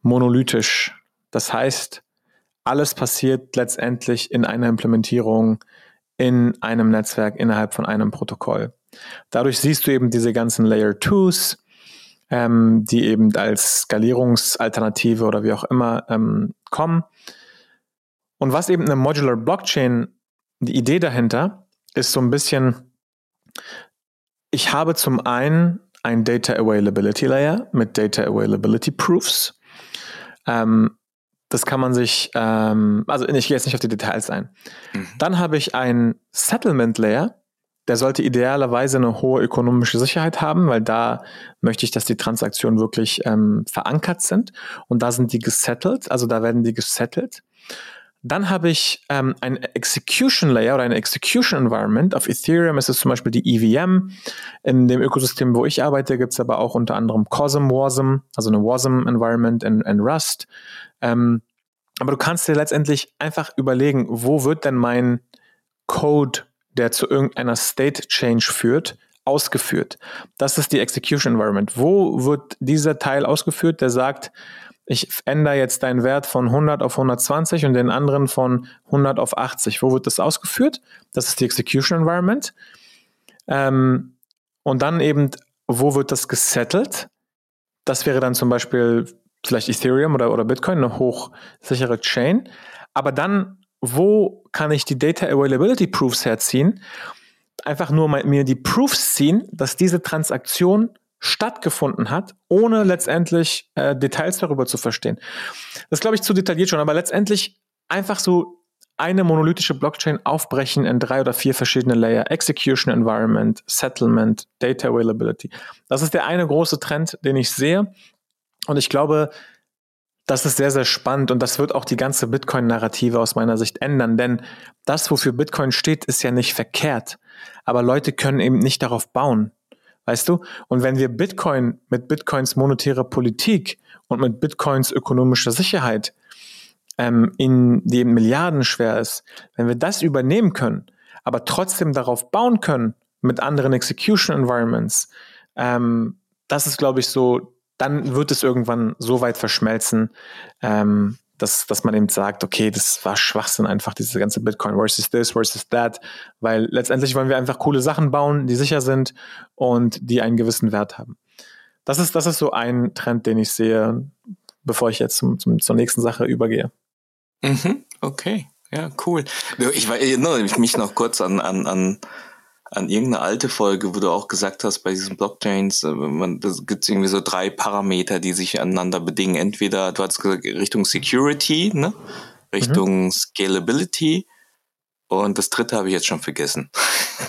monolithisch. Das heißt, alles passiert letztendlich in einer Implementierung in einem Netzwerk innerhalb von einem Protokoll. Dadurch siehst du eben diese ganzen Layer 2s, ähm, die eben als Skalierungsalternative oder wie auch immer ähm, kommen. Und was eben eine Modular Blockchain, die Idee dahinter ist so ein bisschen, ich habe zum einen ein Data Availability Layer mit Data Availability Proofs. Ähm, das kann man sich, ähm, also ich gehe jetzt nicht auf die Details ein. Mhm. Dann habe ich ein Settlement Layer, der sollte idealerweise eine hohe ökonomische Sicherheit haben, weil da möchte ich, dass die Transaktionen wirklich ähm, verankert sind. Und da sind die gesettelt, also da werden die gesettelt. Dann habe ich ähm, ein Execution Layer oder ein Execution Environment. Auf Ethereum ist es zum Beispiel die EVM. In dem Ökosystem, wo ich arbeite, gibt es aber auch unter anderem COSM, WASM, also eine WASM Environment in, in Rust. Ähm, aber du kannst dir letztendlich einfach überlegen, wo wird denn mein Code der zu irgendeiner State Change führt, ausgeführt. Das ist die Execution Environment. Wo wird dieser Teil ausgeführt, der sagt, ich ändere jetzt deinen Wert von 100 auf 120 und den anderen von 100 auf 80. Wo wird das ausgeführt? Das ist die Execution Environment. Ähm, und dann eben, wo wird das gesettelt? Das wäre dann zum Beispiel vielleicht Ethereum oder, oder Bitcoin, eine hochsichere Chain. Aber dann wo kann ich die Data Availability Proofs herziehen? Einfach nur mal, mir die Proofs ziehen, dass diese Transaktion stattgefunden hat, ohne letztendlich äh, Details darüber zu verstehen. Das glaube ich zu detailliert schon, aber letztendlich einfach so eine monolithische Blockchain aufbrechen in drei oder vier verschiedene Layer. Execution Environment, Settlement, Data Availability. Das ist der eine große Trend, den ich sehe. Und ich glaube, das ist sehr, sehr spannend und das wird auch die ganze Bitcoin-Narrative aus meiner Sicht ändern, denn das, wofür Bitcoin steht, ist ja nicht verkehrt. Aber Leute können eben nicht darauf bauen. Weißt du? Und wenn wir Bitcoin mit Bitcoins monetäre Politik und mit Bitcoins ökonomischer Sicherheit, ähm, in dem Milliarden schwer ist, wenn wir das übernehmen können, aber trotzdem darauf bauen können mit anderen Execution Environments, ähm, das ist, glaube ich, so dann wird es irgendwann so weit verschmelzen, ähm, dass, dass man eben sagt, okay, das war Schwachsinn einfach, diese ganze Bitcoin versus this versus that, weil letztendlich wollen wir einfach coole Sachen bauen, die sicher sind und die einen gewissen Wert haben. Das ist, das ist so ein Trend, den ich sehe, bevor ich jetzt zum, zum, zur nächsten Sache übergehe. Mhm, okay, ja, cool. Ich erinnere mich noch kurz an, an, an an irgendeine alte Folge, wo du auch gesagt hast, bei diesen Blockchains, äh, man, das gibt irgendwie so drei Parameter, die sich aneinander bedingen. Entweder, du hast gesagt, Richtung Security, ne? Richtung mhm. Scalability und das dritte habe ich jetzt schon vergessen.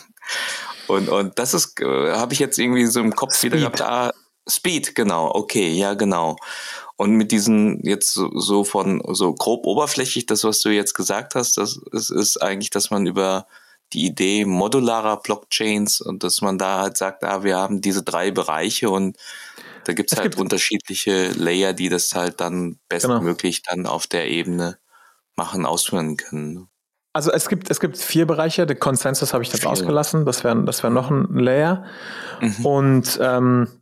und, und das ist, äh, habe ich jetzt irgendwie so im Kopf Speed. wieder gehabt, ah, Speed, genau, okay, ja, genau. Und mit diesen jetzt so, so von so grob oberflächlich, das, was du jetzt gesagt hast, das ist, ist eigentlich, dass man über die Idee modularer Blockchains und dass man da halt sagt, ah, wir haben diese drei Bereiche und da gibt's es halt gibt unterschiedliche Layer, die das halt dann bestmöglich genau. dann auf der Ebene machen, ausführen können. Also es gibt, es gibt vier Bereiche. Der Consensus habe ich da ausgelassen. Das wäre das wär noch ein Layer. Mhm. Und ähm,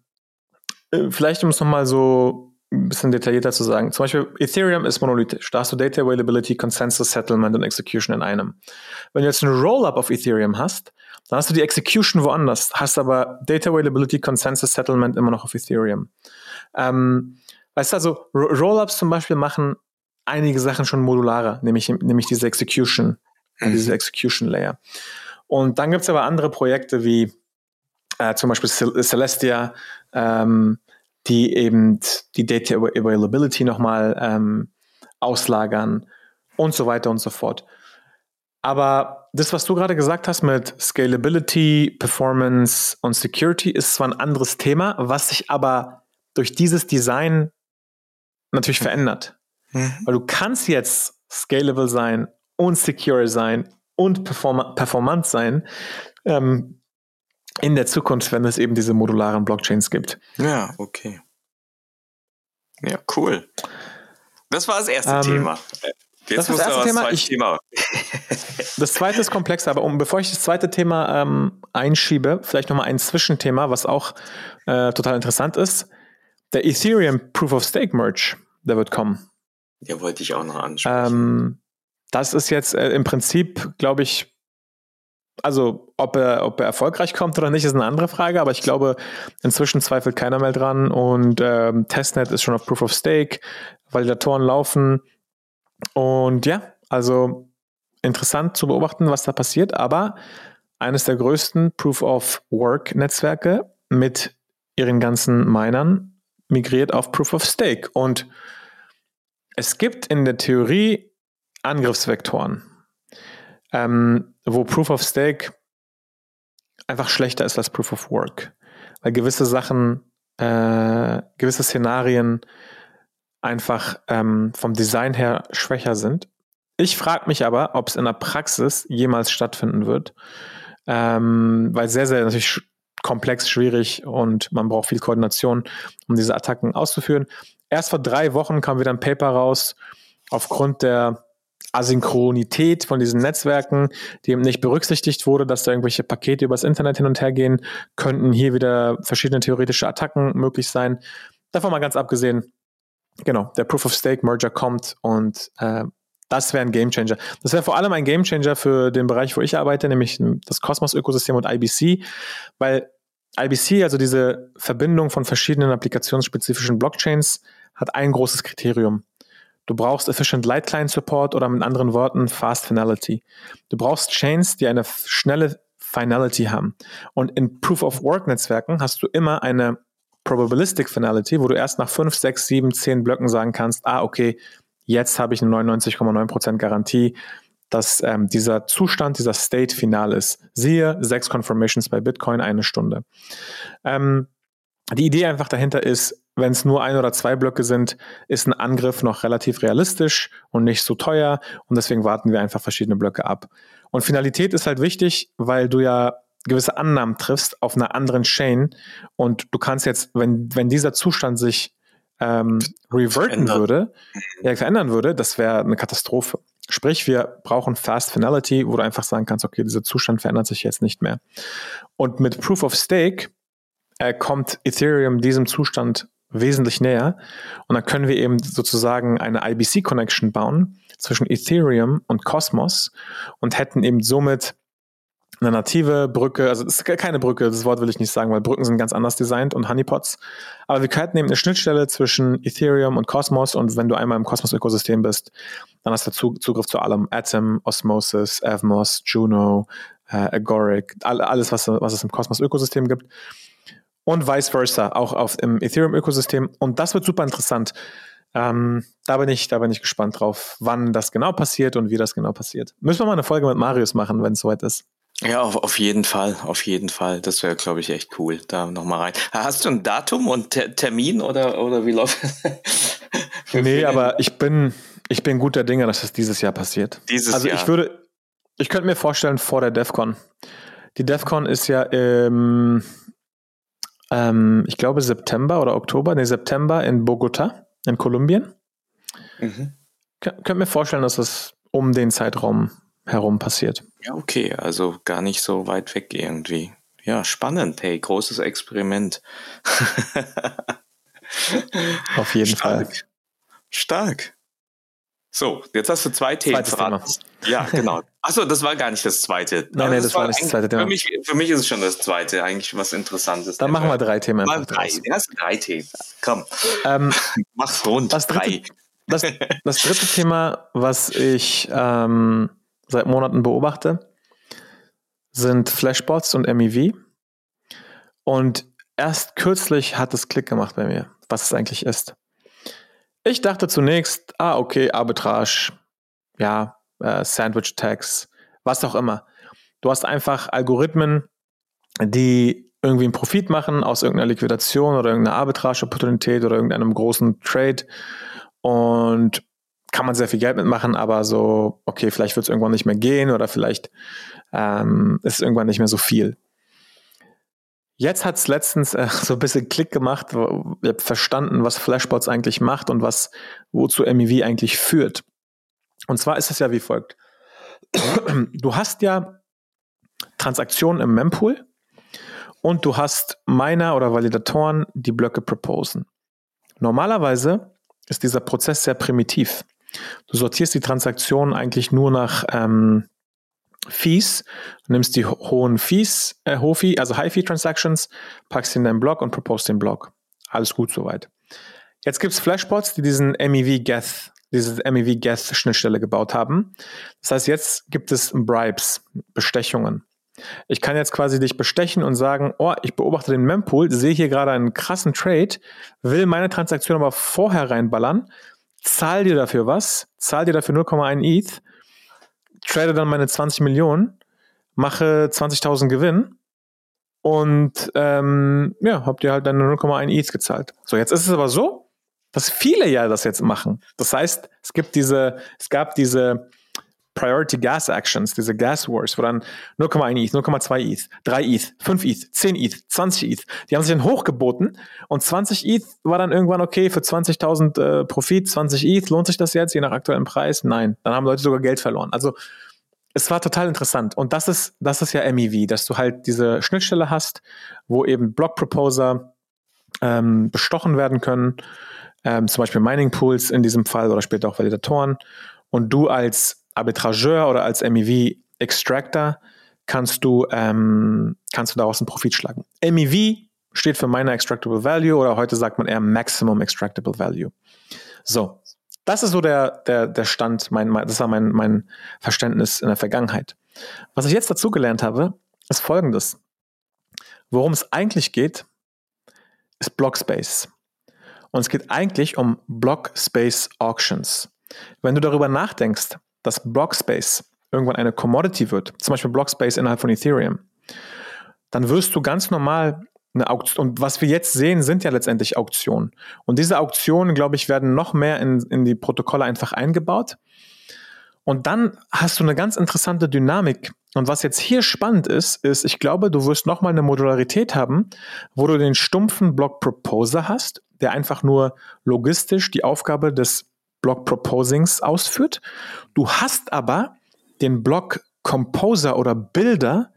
äh, vielleicht, um es nochmal so ein bisschen detaillierter zu sagen. Zum Beispiel Ethereum ist monolithisch. Da hast du Data Availability, Consensus, Settlement und Execution in einem. Wenn du jetzt ein Rollup auf Ethereum hast, dann hast du die Execution woanders, hast aber Data Availability, Consensus, Settlement immer noch auf Ethereum. Ähm, weißt du, also Rollups zum Beispiel machen einige Sachen schon modularer, nämlich, nämlich diese Execution, mhm. diese Execution Layer. Und dann gibt es aber andere Projekte wie äh, zum Beispiel Celestia, ähm, die eben die Data Availability nochmal ähm, auslagern und so weiter und so fort. Aber das, was du gerade gesagt hast mit Scalability, Performance und Security, ist zwar ein anderes Thema, was sich aber durch dieses Design natürlich verändert. Mhm. Weil du kannst jetzt scalable sein und secure sein und perform performant sein. Ähm, in der Zukunft, wenn es eben diese modularen Blockchains gibt. Ja, okay. Ja, cool. Das war das erste ähm, Thema. Jetzt das ist das erste Thema. Ich, Thema. das zweite ist komplexer, aber um, bevor ich das zweite Thema ähm, einschiebe, vielleicht nochmal ein Zwischenthema, was auch äh, total interessant ist. Der Ethereum Proof of Stake Merge, der wird kommen. Ja, wollte ich auch noch ansprechen. Ähm, das ist jetzt äh, im Prinzip, glaube ich, also ob er, ob er erfolgreich kommt oder nicht, ist eine andere Frage, aber ich glaube, inzwischen zweifelt keiner mehr dran und ähm, Testnet ist schon auf Proof of Stake, Validatoren laufen und ja, also interessant zu beobachten, was da passiert, aber eines der größten Proof of Work Netzwerke mit ihren ganzen Minern migriert auf Proof of Stake und es gibt in der Theorie Angriffsvektoren ähm, wo Proof of Stake einfach schlechter ist als Proof of Work. Weil gewisse Sachen, äh, gewisse Szenarien einfach ähm, vom Design her schwächer sind. Ich frage mich aber, ob es in der Praxis jemals stattfinden wird, ähm, weil sehr, sehr natürlich komplex, schwierig und man braucht viel Koordination, um diese Attacken auszuführen. Erst vor drei Wochen kam wieder ein Paper raus, aufgrund der Asynchronität von diesen Netzwerken, die eben nicht berücksichtigt wurde, dass da irgendwelche Pakete übers Internet hin und her gehen, könnten hier wieder verschiedene theoretische Attacken möglich sein. Davon mal ganz abgesehen, genau, der Proof of Stake Merger kommt und äh, das wäre ein Gamechanger. Das wäre vor allem ein Gamechanger für den Bereich, wo ich arbeite, nämlich das Cosmos-Ökosystem und IBC, weil IBC, also diese Verbindung von verschiedenen applikationsspezifischen Blockchains, hat ein großes Kriterium. Du brauchst Efficient Light Client Support oder mit anderen Worten Fast Finality. Du brauchst Chains, die eine schnelle Finality haben. Und in Proof of Work Netzwerken hast du immer eine Probabilistic Finality, wo du erst nach 5, 6, 7, 10 Blöcken sagen kannst, ah, okay, jetzt habe ich eine 99,9% Garantie, dass ähm, dieser Zustand, dieser State final ist. Siehe sechs Confirmations bei Bitcoin, eine Stunde. Ähm, die Idee einfach dahinter ist, wenn es nur ein oder zwei Blöcke sind, ist ein Angriff noch relativ realistisch und nicht so teuer und deswegen warten wir einfach verschiedene Blöcke ab. Und Finalität ist halt wichtig, weil du ja gewisse Annahmen triffst auf einer anderen Chain und du kannst jetzt, wenn, wenn dieser Zustand sich ähm, reverten verändern. würde, ja, verändern würde, das wäre eine Katastrophe. Sprich, wir brauchen Fast Finality, wo du einfach sagen kannst, okay, dieser Zustand verändert sich jetzt nicht mehr. Und mit Proof of Stake äh, kommt Ethereum diesem Zustand wesentlich näher. Und dann können wir eben sozusagen eine IBC-Connection bauen zwischen Ethereum und Cosmos und hätten eben somit eine native Brücke, also es ist keine Brücke, das Wort will ich nicht sagen, weil Brücken sind ganz anders designt und Honeypots. Aber wir könnten eben eine Schnittstelle zwischen Ethereum und Cosmos und wenn du einmal im Cosmos-Ökosystem bist, dann hast du Zugriff zu allem. Atom, Osmosis, Avmos, Juno, äh, Agoric, alles, was, was es im Cosmos-Ökosystem gibt und vice versa, auch auf, im Ethereum-Ökosystem. Und das wird super interessant. Ähm, da bin ich, da bin ich gespannt drauf, wann das genau passiert und wie das genau passiert. Müssen wir mal eine Folge mit Marius machen, wenn es soweit ist. Ja, auf, auf jeden Fall, auf jeden Fall. Das wäre, glaube ich, echt cool. Da nochmal rein. Hast du ein Datum und Ter Termin oder, oder wie läuft das? nee, aber ich bin, ich bin guter Dinge, dass das dieses Jahr passiert. Dieses also Jahr. ich würde, ich könnte mir vorstellen, vor der DEFCON. Die DEFCON ist ja im, ähm, ich glaube, September oder Oktober, nee, September in Bogota, in Kolumbien. Mhm. Könnt mir vorstellen, dass das um den Zeitraum herum passiert. Ja, okay, also gar nicht so weit weg irgendwie. Ja, spannend, hey, großes Experiment. Auf jeden Stark. Fall. Stark. So, jetzt hast du zwei Themen verraten. Ja, genau. Achso, das war gar nicht das zweite. Nein, nein, das, das war nicht das zweite Thema. Für mich, für mich ist es schon das zweite, eigentlich was Interessantes. Dann machen wir drei Themen. Mal drei. Du hast drei Themen. Komm. Ähm, Mach's rund. Das dritte, das, das dritte Thema, was ich ähm, seit Monaten beobachte, sind Flashbots und MEV. Und erst kürzlich hat es Klick gemacht bei mir, was es eigentlich ist. Ich dachte zunächst, ah, okay, Arbitrage, ja, äh, Sandwich Tags, was auch immer. Du hast einfach Algorithmen, die irgendwie einen Profit machen aus irgendeiner Liquidation oder irgendeiner Arbitrage-Opportunität oder irgendeinem großen Trade und kann man sehr viel Geld mitmachen, aber so, okay, vielleicht wird es irgendwann nicht mehr gehen oder vielleicht ähm, ist es irgendwann nicht mehr so viel. Jetzt hat es letztens äh, so ein bisschen Klick gemacht, ich habe verstanden, was Flashbots eigentlich macht und was wozu MEV eigentlich führt. Und zwar ist es ja wie folgt. Du hast ja Transaktionen im Mempool und du hast Miner oder Validatoren, die Blöcke proposen. Normalerweise ist dieser Prozess sehr primitiv. Du sortierst die Transaktionen eigentlich nur nach ähm, Fees, nimmst die hohen Fees, äh, hohe Fee, also High Fee Transactions, packst sie in deinen Block und proposed den Block. Alles gut soweit. Jetzt gibt es Flashbots, die diesen MEV Geth, diese MEV Geth Schnittstelle gebaut haben. Das heißt, jetzt gibt es Bribes, Bestechungen. Ich kann jetzt quasi dich bestechen und sagen, oh, ich beobachte den Mempool, sehe hier gerade einen krassen Trade, will meine Transaktion aber vorher reinballern, zahl dir dafür was, zahl dir dafür 0,1 ETH trade dann meine 20 Millionen, mache 20.000 Gewinn und ähm, ja, habt ihr halt dann 0,1 ETH gezahlt. So, jetzt ist es aber so, dass viele ja das jetzt machen. Das heißt, es gibt diese, es gab diese Priority Gas Actions, diese Gas Wars, wo dann 0,1 ETH, 0,2 ETH, 3 ETH, 5 ETH, 10 ETH, 20 ETH, die haben sich dann hochgeboten und 20 ETH war dann irgendwann okay für 20.000 äh, Profit, 20 ETH, lohnt sich das jetzt je nach aktuellem Preis? Nein, dann haben Leute sogar Geld verloren. Also es war total interessant und das ist, das ist ja MEV, dass du halt diese Schnittstelle hast, wo eben Block Proposer ähm, bestochen werden können, ähm, zum Beispiel Mining Pools in diesem Fall oder später auch Validatoren und du als Arbitrageur oder als MEV Extractor kannst du, ähm, kannst du daraus einen Profit schlagen. MEV steht für Miner Extractable Value oder heute sagt man eher Maximum Extractable Value. So, das ist so der, der, der Stand, mein, das war mein, mein Verständnis in der Vergangenheit. Was ich jetzt dazugelernt habe, ist folgendes. Worum es eigentlich geht, ist Blockspace. Und es geht eigentlich um Blockspace Auctions. Wenn du darüber nachdenkst, dass Blockspace irgendwann eine Commodity wird, zum Beispiel Blockspace innerhalb von Ethereum, dann wirst du ganz normal eine Auktion. Und was wir jetzt sehen, sind ja letztendlich Auktionen. Und diese Auktionen, glaube ich, werden noch mehr in, in die Protokolle einfach eingebaut. Und dann hast du eine ganz interessante Dynamik. Und was jetzt hier spannend ist, ist, ich glaube, du wirst nochmal eine Modularität haben, wo du den stumpfen Block Proposer hast, der einfach nur logistisch die Aufgabe des Block Proposings ausführt. Du hast aber den Block Composer oder Builder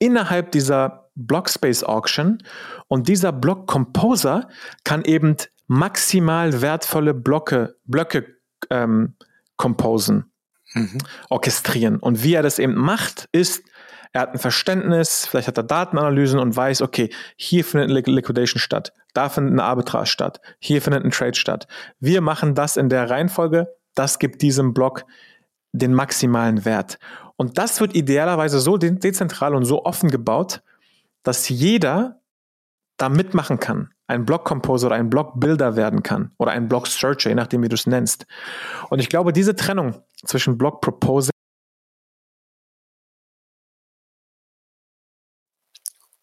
innerhalb dieser Blockspace Auction und dieser Block Composer kann eben maximal wertvolle Blöcke, Blöcke ähm, composen, mhm. orchestrieren. Und wie er das eben macht, ist, er hat ein Verständnis, vielleicht hat er Datenanalysen und weiß, okay, hier findet Liquidation statt, da findet eine Arbitrage statt, hier findet ein Trade statt. Wir machen das in der Reihenfolge, das gibt diesem Block den maximalen Wert. Und das wird idealerweise so dezentral und so offen gebaut, dass jeder da mitmachen kann. Ein Block-Composer oder ein Block-Builder werden kann oder ein Block-Searcher, je nachdem, wie du es nennst. Und ich glaube, diese Trennung zwischen Block-Proposing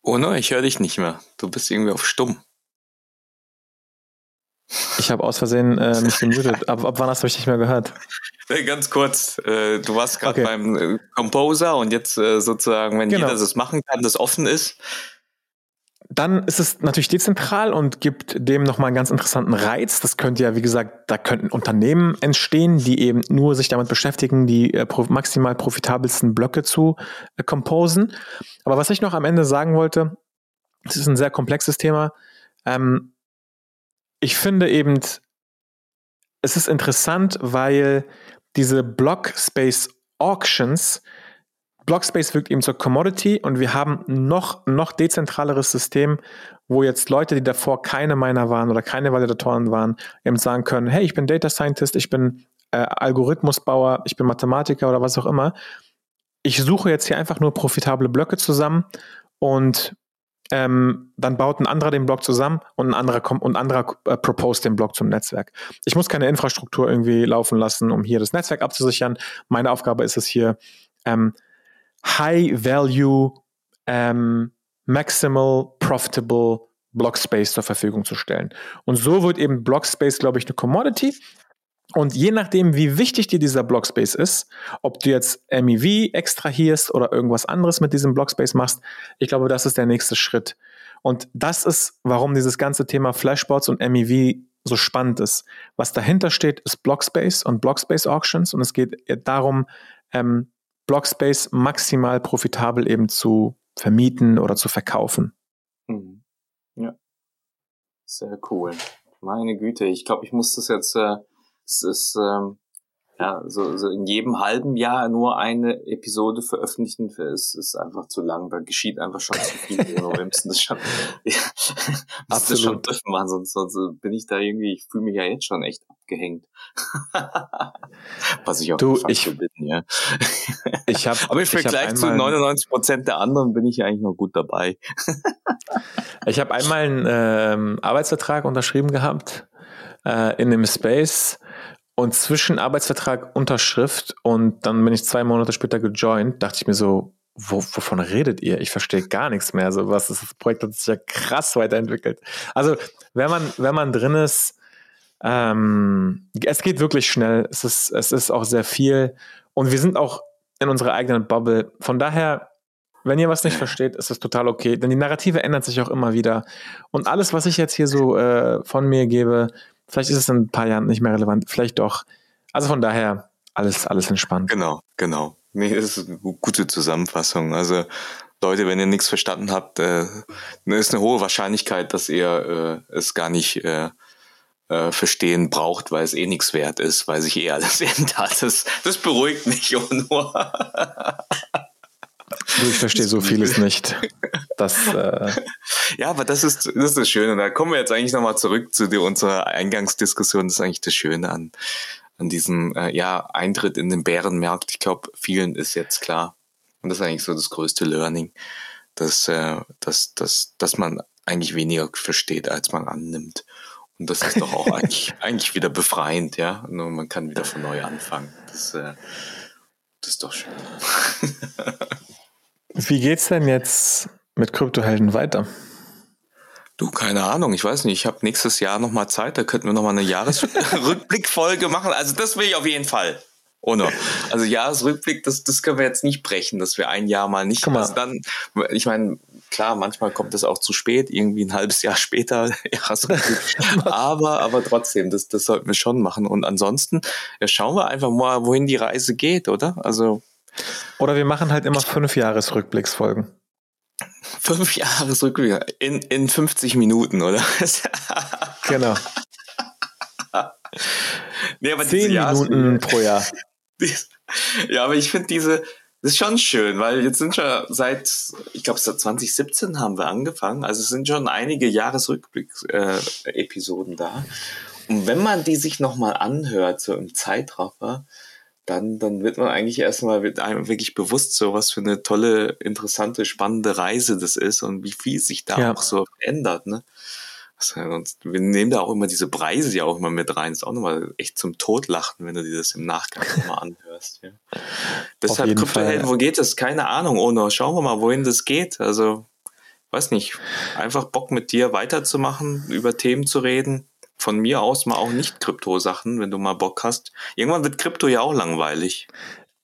Oh no, ich höre dich nicht mehr. Du bist irgendwie auf stumm. Ich habe aus Versehen äh, mich gemutet. Ab, ab wann hast du mich nicht mehr gehört? Hey, ganz kurz, äh, du warst gerade okay. beim äh, Composer und jetzt äh, sozusagen, wenn genau. jeder das machen kann, das offen ist. Dann ist es natürlich dezentral und gibt dem nochmal einen ganz interessanten Reiz. Das könnte ja, wie gesagt, da könnten Unternehmen entstehen, die eben nur sich damit beschäftigen, die äh, maximal profitabelsten Blöcke zu äh, composen. Aber was ich noch am Ende sagen wollte, das ist ein sehr komplexes Thema. Ähm, ich finde eben, es ist interessant, weil diese Block Space Auctions, Blockspace wirkt eben zur Commodity und wir haben noch, noch dezentraleres System, wo jetzt Leute, die davor keine Miner waren oder keine Validatoren waren, eben sagen können, hey, ich bin Data Scientist, ich bin äh, Algorithmusbauer, ich bin Mathematiker oder was auch immer. Ich suche jetzt hier einfach nur profitable Blöcke zusammen und ähm, dann baut ein anderer den Block zusammen und ein anderer kommt und ein anderer äh, proposed den Block zum Netzwerk. Ich muss keine Infrastruktur irgendwie laufen lassen, um hier das Netzwerk abzusichern. Meine Aufgabe ist es hier, ähm, High Value, ähm, Maximal Profitable Block Space zur Verfügung zu stellen. Und so wird eben Block Space, glaube ich, eine Commodity. Und je nachdem, wie wichtig dir dieser Blockspace ist, ob du jetzt MEV extrahierst oder irgendwas anderes mit diesem Blockspace machst, ich glaube, das ist der nächste Schritt. Und das ist, warum dieses ganze Thema Flashbots und MEV so spannend ist. Was dahinter steht, ist Blockspace und Blockspace Auctions und es geht darum, ähm, Blockspace maximal profitabel eben zu vermieten oder zu verkaufen. Mhm. Ja. Sehr cool. Meine Güte, ich glaube, ich muss das jetzt äh, es ist ähm, ja so, so in jedem halben Jahr nur eine Episode veröffentlichen ist, ist einfach zu lang. Da geschieht einfach schon zu viel. wir müssen das schon, ja, Absolut. das schon dürfen machen, sonst, sonst bin ich da irgendwie, ich fühle mich ja jetzt schon echt abgehängt. Was ich auch du, ich, bin, ja. ich hab, Aber im Vergleich zu 99 Prozent der anderen bin ich ja eigentlich noch gut dabei. ich habe einmal einen ähm, Arbeitsvertrag unterschrieben gehabt äh, in dem Space und zwischen Arbeitsvertrag, Unterschrift und dann bin ich zwei Monate später gejoint, dachte ich mir so, wo, wovon redet ihr? Ich verstehe gar nichts mehr. So was das Projekt hat sich ja krass weiterentwickelt. Also wenn man wenn man drin ist, ähm, es geht wirklich schnell. Es ist es ist auch sehr viel und wir sind auch in unserer eigenen Bubble. Von daher, wenn ihr was nicht versteht, ist es total okay. Denn die Narrative ändert sich auch immer wieder und alles, was ich jetzt hier so äh, von mir gebe, Vielleicht ist es in ein paar Jahren nicht mehr relevant, vielleicht doch. Also von daher alles, alles entspannt. Genau, genau. Nee, das ist eine gute Zusammenfassung. Also Leute, wenn ihr nichts verstanden habt, äh, ist eine hohe Wahrscheinlichkeit, dass ihr äh, es gar nicht äh, äh, verstehen braucht, weil es eh nichts wert ist, weil sich eh alles ändert. Das, das beruhigt mich auch nur. Du, ich verstehe so vieles nicht. Das, äh ja, aber das ist, das ist das Schöne. Da kommen wir jetzt eigentlich nochmal zurück zu die, unserer Eingangsdiskussion. Das ist eigentlich das Schöne an, an diesem äh, ja, Eintritt in den Bärenmarkt. Ich glaube, vielen ist jetzt klar. Und das ist eigentlich so das größte Learning, dass, äh, dass, dass, dass man eigentlich weniger versteht, als man annimmt. Und das ist doch auch eigentlich, eigentlich wieder befreiend, ja. Nur man kann wieder von neu anfangen. Das, äh, das ist doch schön. Wie geht's denn jetzt mit Kryptohelden weiter? Du, keine Ahnung, ich weiß nicht. Ich habe nächstes Jahr nochmal Zeit, da könnten wir nochmal eine Jahresrückblickfolge machen. Also das will ich auf jeden Fall. Ohne. Also Jahresrückblick, das, das können wir jetzt nicht brechen, dass wir ein Jahr mal nicht. Mal. Also dann, ich meine, klar, manchmal kommt das auch zu spät, irgendwie ein halbes Jahr später. aber, aber trotzdem, das, das sollten wir schon machen. Und ansonsten, ja, schauen wir einfach mal, wohin die Reise geht, oder? Also oder wir machen halt immer fünf Jahresrückblicksfolgen. Fünf Jahresrückblick in, in 50 Minuten, oder? genau. nee, aber Zehn Minuten pro Jahr. ja, aber ich finde diese, das ist schon schön, weil jetzt sind schon seit, ich glaube, seit 2017 haben wir angefangen. Also es sind schon einige Jahresrückblick-Episoden äh, da. Und wenn man die sich nochmal anhört, so im Zeitraffer, dann, dann wird man eigentlich erstmal wird einem wirklich bewusst, so was für eine tolle, interessante, spannende Reise das ist und wie viel sich da ja. auch so ändert, ne? Und wir nehmen da auch immer diese Preise ja auch immer mit rein. Das ist auch nochmal echt zum Totlachen, wenn du dir das im Nachgang nochmal anhörst. Ja. Deshalb Kryptohelden, wo geht das? Keine Ahnung, Ono. Schauen wir mal, wohin das geht. Also weiß nicht, einfach Bock mit dir weiterzumachen, über Themen zu reden. Von mir aus mal auch nicht Krypto-Sachen, wenn du mal Bock hast. Irgendwann wird Krypto ja auch langweilig.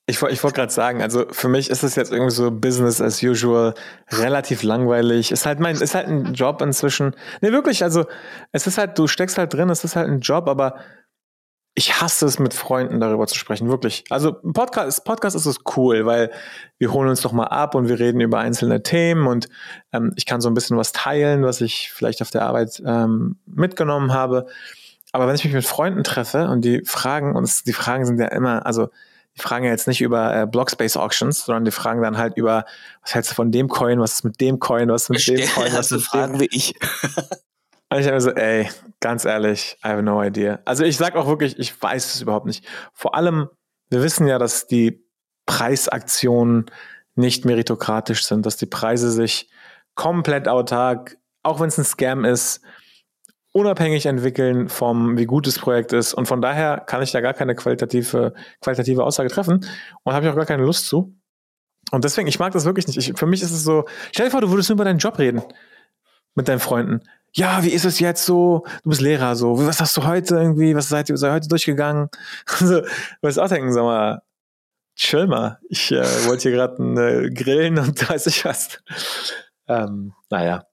Ich, ich wollte gerade sagen, also für mich ist es jetzt irgendwie so Business as usual, relativ langweilig. Ist halt mein, ist halt ein Job inzwischen. Nee, wirklich, also es ist halt, du steckst halt drin, es ist halt ein Job, aber ich hasse es, mit Freunden darüber zu sprechen, wirklich. Also Podcast, Podcast ist es cool, weil wir holen uns doch mal ab und wir reden über einzelne Themen und ähm, ich kann so ein bisschen was teilen, was ich vielleicht auf der Arbeit ähm, mitgenommen habe. Aber wenn ich mich mit Freunden treffe und die Fragen, und es, die Fragen sind ja immer, also die fragen ja jetzt nicht über äh, Blockspace Auctions, sondern die fragen dann halt über, was hältst du von dem Coin, was ist mit dem Coin, was ist mit dem Coin, was ist mit fragen wie ich. Und ich habe so, ey, ganz ehrlich, I have no idea. Also ich sag auch wirklich, ich weiß es überhaupt nicht. Vor allem, wir wissen ja, dass die Preisaktionen nicht meritokratisch sind, dass die Preise sich komplett autark, auch wenn es ein Scam ist, unabhängig entwickeln vom, wie gut das Projekt ist. Und von daher kann ich da gar keine qualitative, qualitative Aussage treffen und habe ich auch gar keine Lust zu. Und deswegen, ich mag das wirklich nicht. Ich, für mich ist es so, stell dir vor, du würdest nur über deinen Job reden mit deinen Freunden ja, wie ist es jetzt so? Du bist Lehrer, so, was hast du heute irgendwie, was seid ihr seid heute durchgegangen? Also, du wirst auch denken, sag mal, chill mal, ich äh, wollte hier gerade äh, grillen und weiß ich was. Ähm, naja.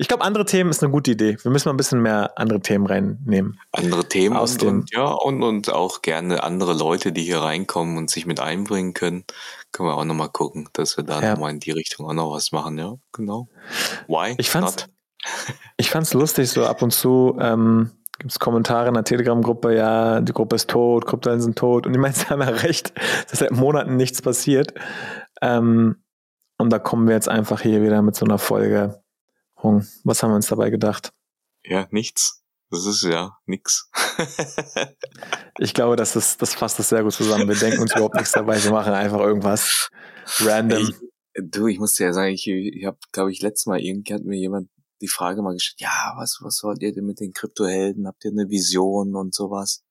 Ich glaube, andere Themen ist eine gute Idee. Wir müssen mal ein bisschen mehr andere Themen reinnehmen. Andere Themen aus und, und ja, und, und auch gerne andere Leute, die hier reinkommen und sich mit einbringen können. Können wir auch nochmal gucken, dass wir da ja. nochmal in die Richtung auch noch was machen, ja, genau. Why? Ich fand's, not? Ich fand's lustig, so ab und zu ähm, gibt es Kommentare in der Telegram-Gruppe, ja, die Gruppe ist tot, Kryptowährungen sind tot. Und die meisten haben ja recht, dass seit Monaten nichts passiert. Ähm, und da kommen wir jetzt einfach hier wieder mit so einer Folge. Was haben wir uns dabei gedacht? Ja, nichts. Das ist ja nix. ich glaube, das, ist, das fasst das sehr gut zusammen. Wir denken uns überhaupt nichts dabei. Wir machen einfach irgendwas random. Ich, du, ich muss dir ja sagen, ich, ich habe, glaube ich, letztes Mal irgendwie hat mir jemand die Frage mal gestellt, ja, was, was wollt ihr denn mit den Kryptohelden? Habt ihr eine Vision und sowas?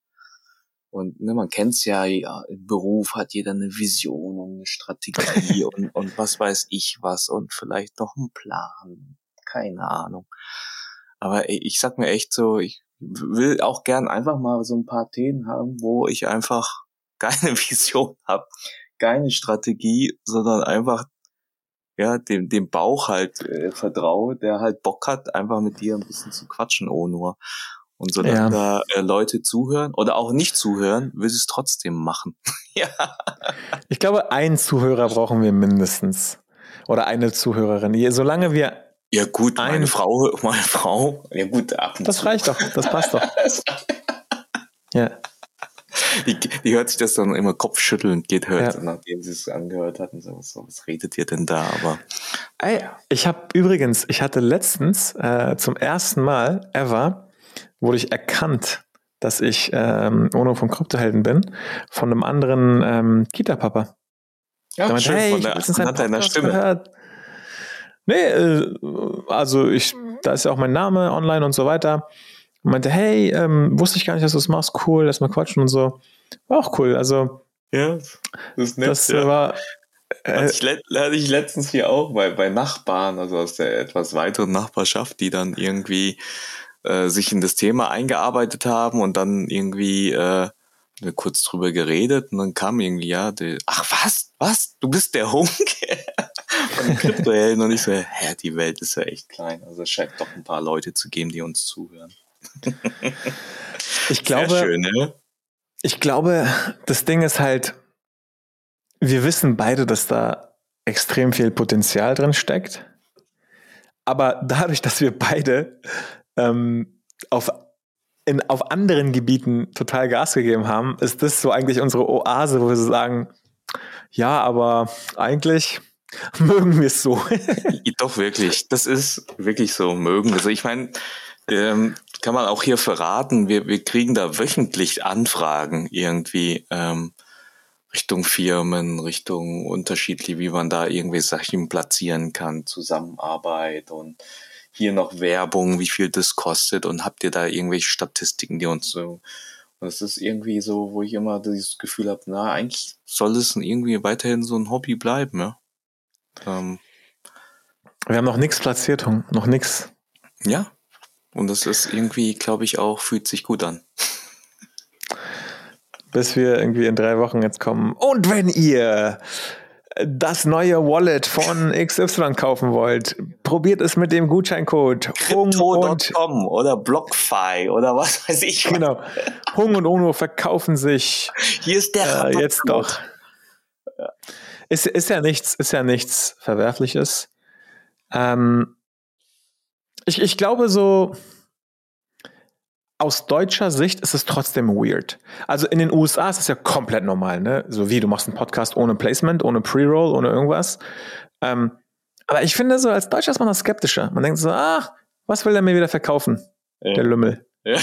Und ne, man kennt's ja, ja, im Beruf hat jeder eine Vision und eine Strategie und, und was weiß ich was und vielleicht noch einen Plan. Keine Ahnung. Aber ich sag mir echt so, ich will auch gern einfach mal so ein paar Themen haben, wo ich einfach keine Vision habe, keine Strategie, sondern einfach ja, dem, dem Bauch halt äh, vertraue, der halt Bock hat, einfach mit dir ein bisschen zu quatschen, oh nur. Und solange ja. da äh, Leute zuhören oder auch nicht zuhören, will sie es trotzdem machen. ja. Ich glaube, einen Zuhörer brauchen wir mindestens. Oder eine Zuhörerin. Solange wir. Ja, gut, meine Frau, meine Frau. Ja, gut, ab Das reicht doch, das passt doch. ja. Die, die hört sich das dann immer kopfschüttelnd geht, hört, ja. nachdem sie es angehört hat und so, was, redet ihr denn da? Aber Ey, ich habe übrigens, ich hatte letztens äh, zum ersten Mal ever wurde ich erkannt, dass ich ähm, ohne vom Kryptohelden bin, von einem anderen ähm, Kita-Papa. Ja, meinte, schön, hey, von der, hat deiner Stimme. Gehört. Nee, äh, also ich, da ist ja auch mein Name online und so weiter und meinte, hey, ähm, wusste ich gar nicht, dass du das machst, cool, lass mal quatschen und so. War auch cool. Also, ja, das ist nett. Das ja. war. Äh, hatte, ich hatte ich letztens hier auch bei, bei Nachbarn, also aus der etwas weiteren Nachbarschaft, die dann irgendwie äh, sich in das Thema eingearbeitet haben und dann irgendwie äh, kurz drüber geredet und dann kam irgendwie, ja, die, ach was, was, du bist der Hunk von den Kryptohelden und ich so, hä, die Welt ist ja echt klein, also es scheint doch ein paar Leute zu geben, die uns zuhören. Ich glaube, schön, ne? ich glaube, das Ding ist halt, wir wissen beide, dass da extrem viel Potenzial drin steckt. Aber dadurch, dass wir beide ähm, auf, in, auf anderen Gebieten total Gas gegeben haben, ist das so eigentlich unsere Oase, wo wir so sagen, ja, aber eigentlich mögen wir es so. Doch, wirklich. Das ist wirklich so, mögen. Also ich meine, ähm, kann man auch hier verraten, wir, wir kriegen da wöchentlich Anfragen irgendwie ähm, Richtung Firmen, Richtung unterschiedlich, wie man da irgendwie Sachen platzieren kann, Zusammenarbeit und hier noch Werbung, wie viel das kostet und habt ihr da irgendwelche Statistiken, die uns so und es ist irgendwie so, wo ich immer dieses Gefühl habe, na, eigentlich soll es irgendwie weiterhin so ein Hobby bleiben, ja. Ähm, Wir haben noch nichts platziert. Noch nichts. Ja. Und das ist irgendwie, glaube ich, auch, fühlt sich gut an. Bis wir irgendwie in drei Wochen jetzt kommen. Und wenn ihr das neue Wallet von XY kaufen wollt, probiert es mit dem Gutscheincode Crypto.com oder BlockFi oder was weiß ich. Genau. Hung und Ono verkaufen sich. Hier ist der äh, jetzt doch. Ist, ist ja nichts, ist ja nichts Verwerfliches. Ähm, ich, ich glaube so, aus deutscher Sicht ist es trotzdem weird. Also in den USA ist es ja komplett normal, ne? So wie du machst einen Podcast ohne Placement, ohne Pre-Roll, ohne irgendwas. Ähm, aber ich finde so, als Deutscher ist man da skeptischer. Man denkt so, ach, was will der mir wieder verkaufen? Ja. Der Lümmel. Ja.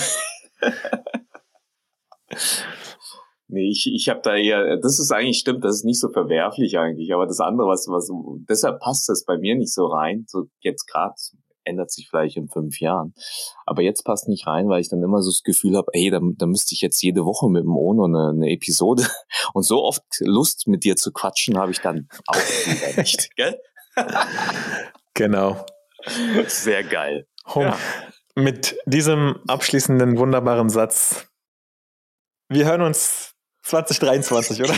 nee, ich, ich habe da eher, das ist eigentlich stimmt, das ist nicht so verwerflich eigentlich, aber das andere, was, was, deshalb passt das bei mir nicht so rein, so jetzt gerade ändert sich vielleicht in fünf Jahren. Aber jetzt passt nicht rein, weil ich dann immer so das Gefühl habe, hey, da, da müsste ich jetzt jede Woche mit dem Ono eine, eine Episode und so oft Lust mit dir zu quatschen habe ich dann auch wieder nicht, gell? genau. Sehr geil. Ja. Mit diesem abschließenden wunderbaren Satz. Wir hören uns 2023, oder?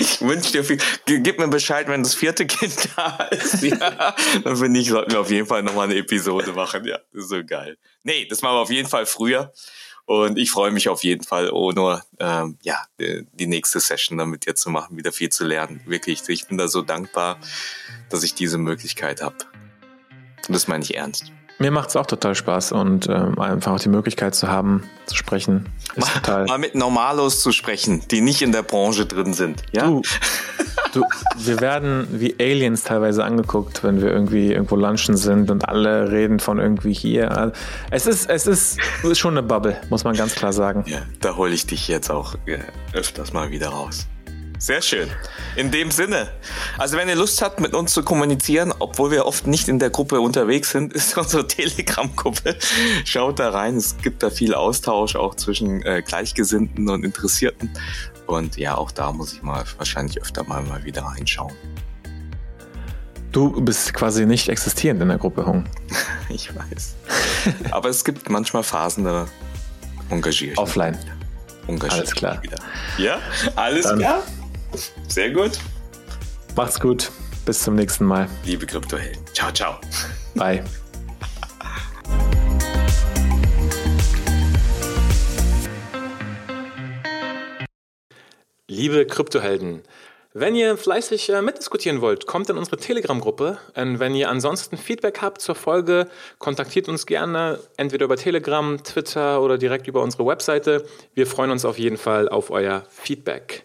ich wünsche dir viel. Gib mir Bescheid, wenn das vierte Kind da ist. Ja, dann finde ich, sollten wir auf jeden Fall nochmal eine Episode machen. Ja, das ist so geil. Nee, das machen wir auf jeden Fall früher. Und ich freue mich auf jeden Fall, oh nur, ähm, ja, die, die nächste Session dann mit dir zu machen, wieder viel zu lernen. Wirklich, ich bin da so dankbar, dass ich diese Möglichkeit habe. Und das meine ich ernst. Mir macht es auch total Spaß und ähm, einfach auch die Möglichkeit zu haben, zu sprechen. Ist mal, total mal mit Normalos zu sprechen, die nicht in der Branche drin sind. Ja? Du, du, wir werden wie Aliens teilweise angeguckt, wenn wir irgendwie irgendwo lunchen sind und alle reden von irgendwie hier. Es ist, es ist, schon eine Bubble, muss man ganz klar sagen. Ja, da hole ich dich jetzt auch äh, öfters mal wieder raus. Sehr schön. In dem Sinne. Also wenn ihr Lust habt, mit uns zu kommunizieren, obwohl wir oft nicht in der Gruppe unterwegs sind, ist unsere Telegram-Gruppe. Schaut da rein. Es gibt da viel Austausch auch zwischen äh, Gleichgesinnten und Interessierten. Und ja, auch da muss ich mal wahrscheinlich öfter mal, mal wieder reinschauen. Du bist quasi nicht existierend in der Gruppe, Hung. ich weiß. Aber es gibt manchmal Phasen, da engagiere ich Offline. Engagiere Alles klar. Wieder. Ja, alles Dann. klar. Sehr gut. Macht's gut. Bis zum nächsten Mal. Liebe Kryptohelden. Ciao, ciao. Bye. Liebe Kryptohelden, wenn ihr fleißig äh, mitdiskutieren wollt, kommt in unsere Telegram-Gruppe. Und wenn ihr ansonsten Feedback habt zur Folge, kontaktiert uns gerne entweder über Telegram, Twitter oder direkt über unsere Webseite. Wir freuen uns auf jeden Fall auf euer Feedback.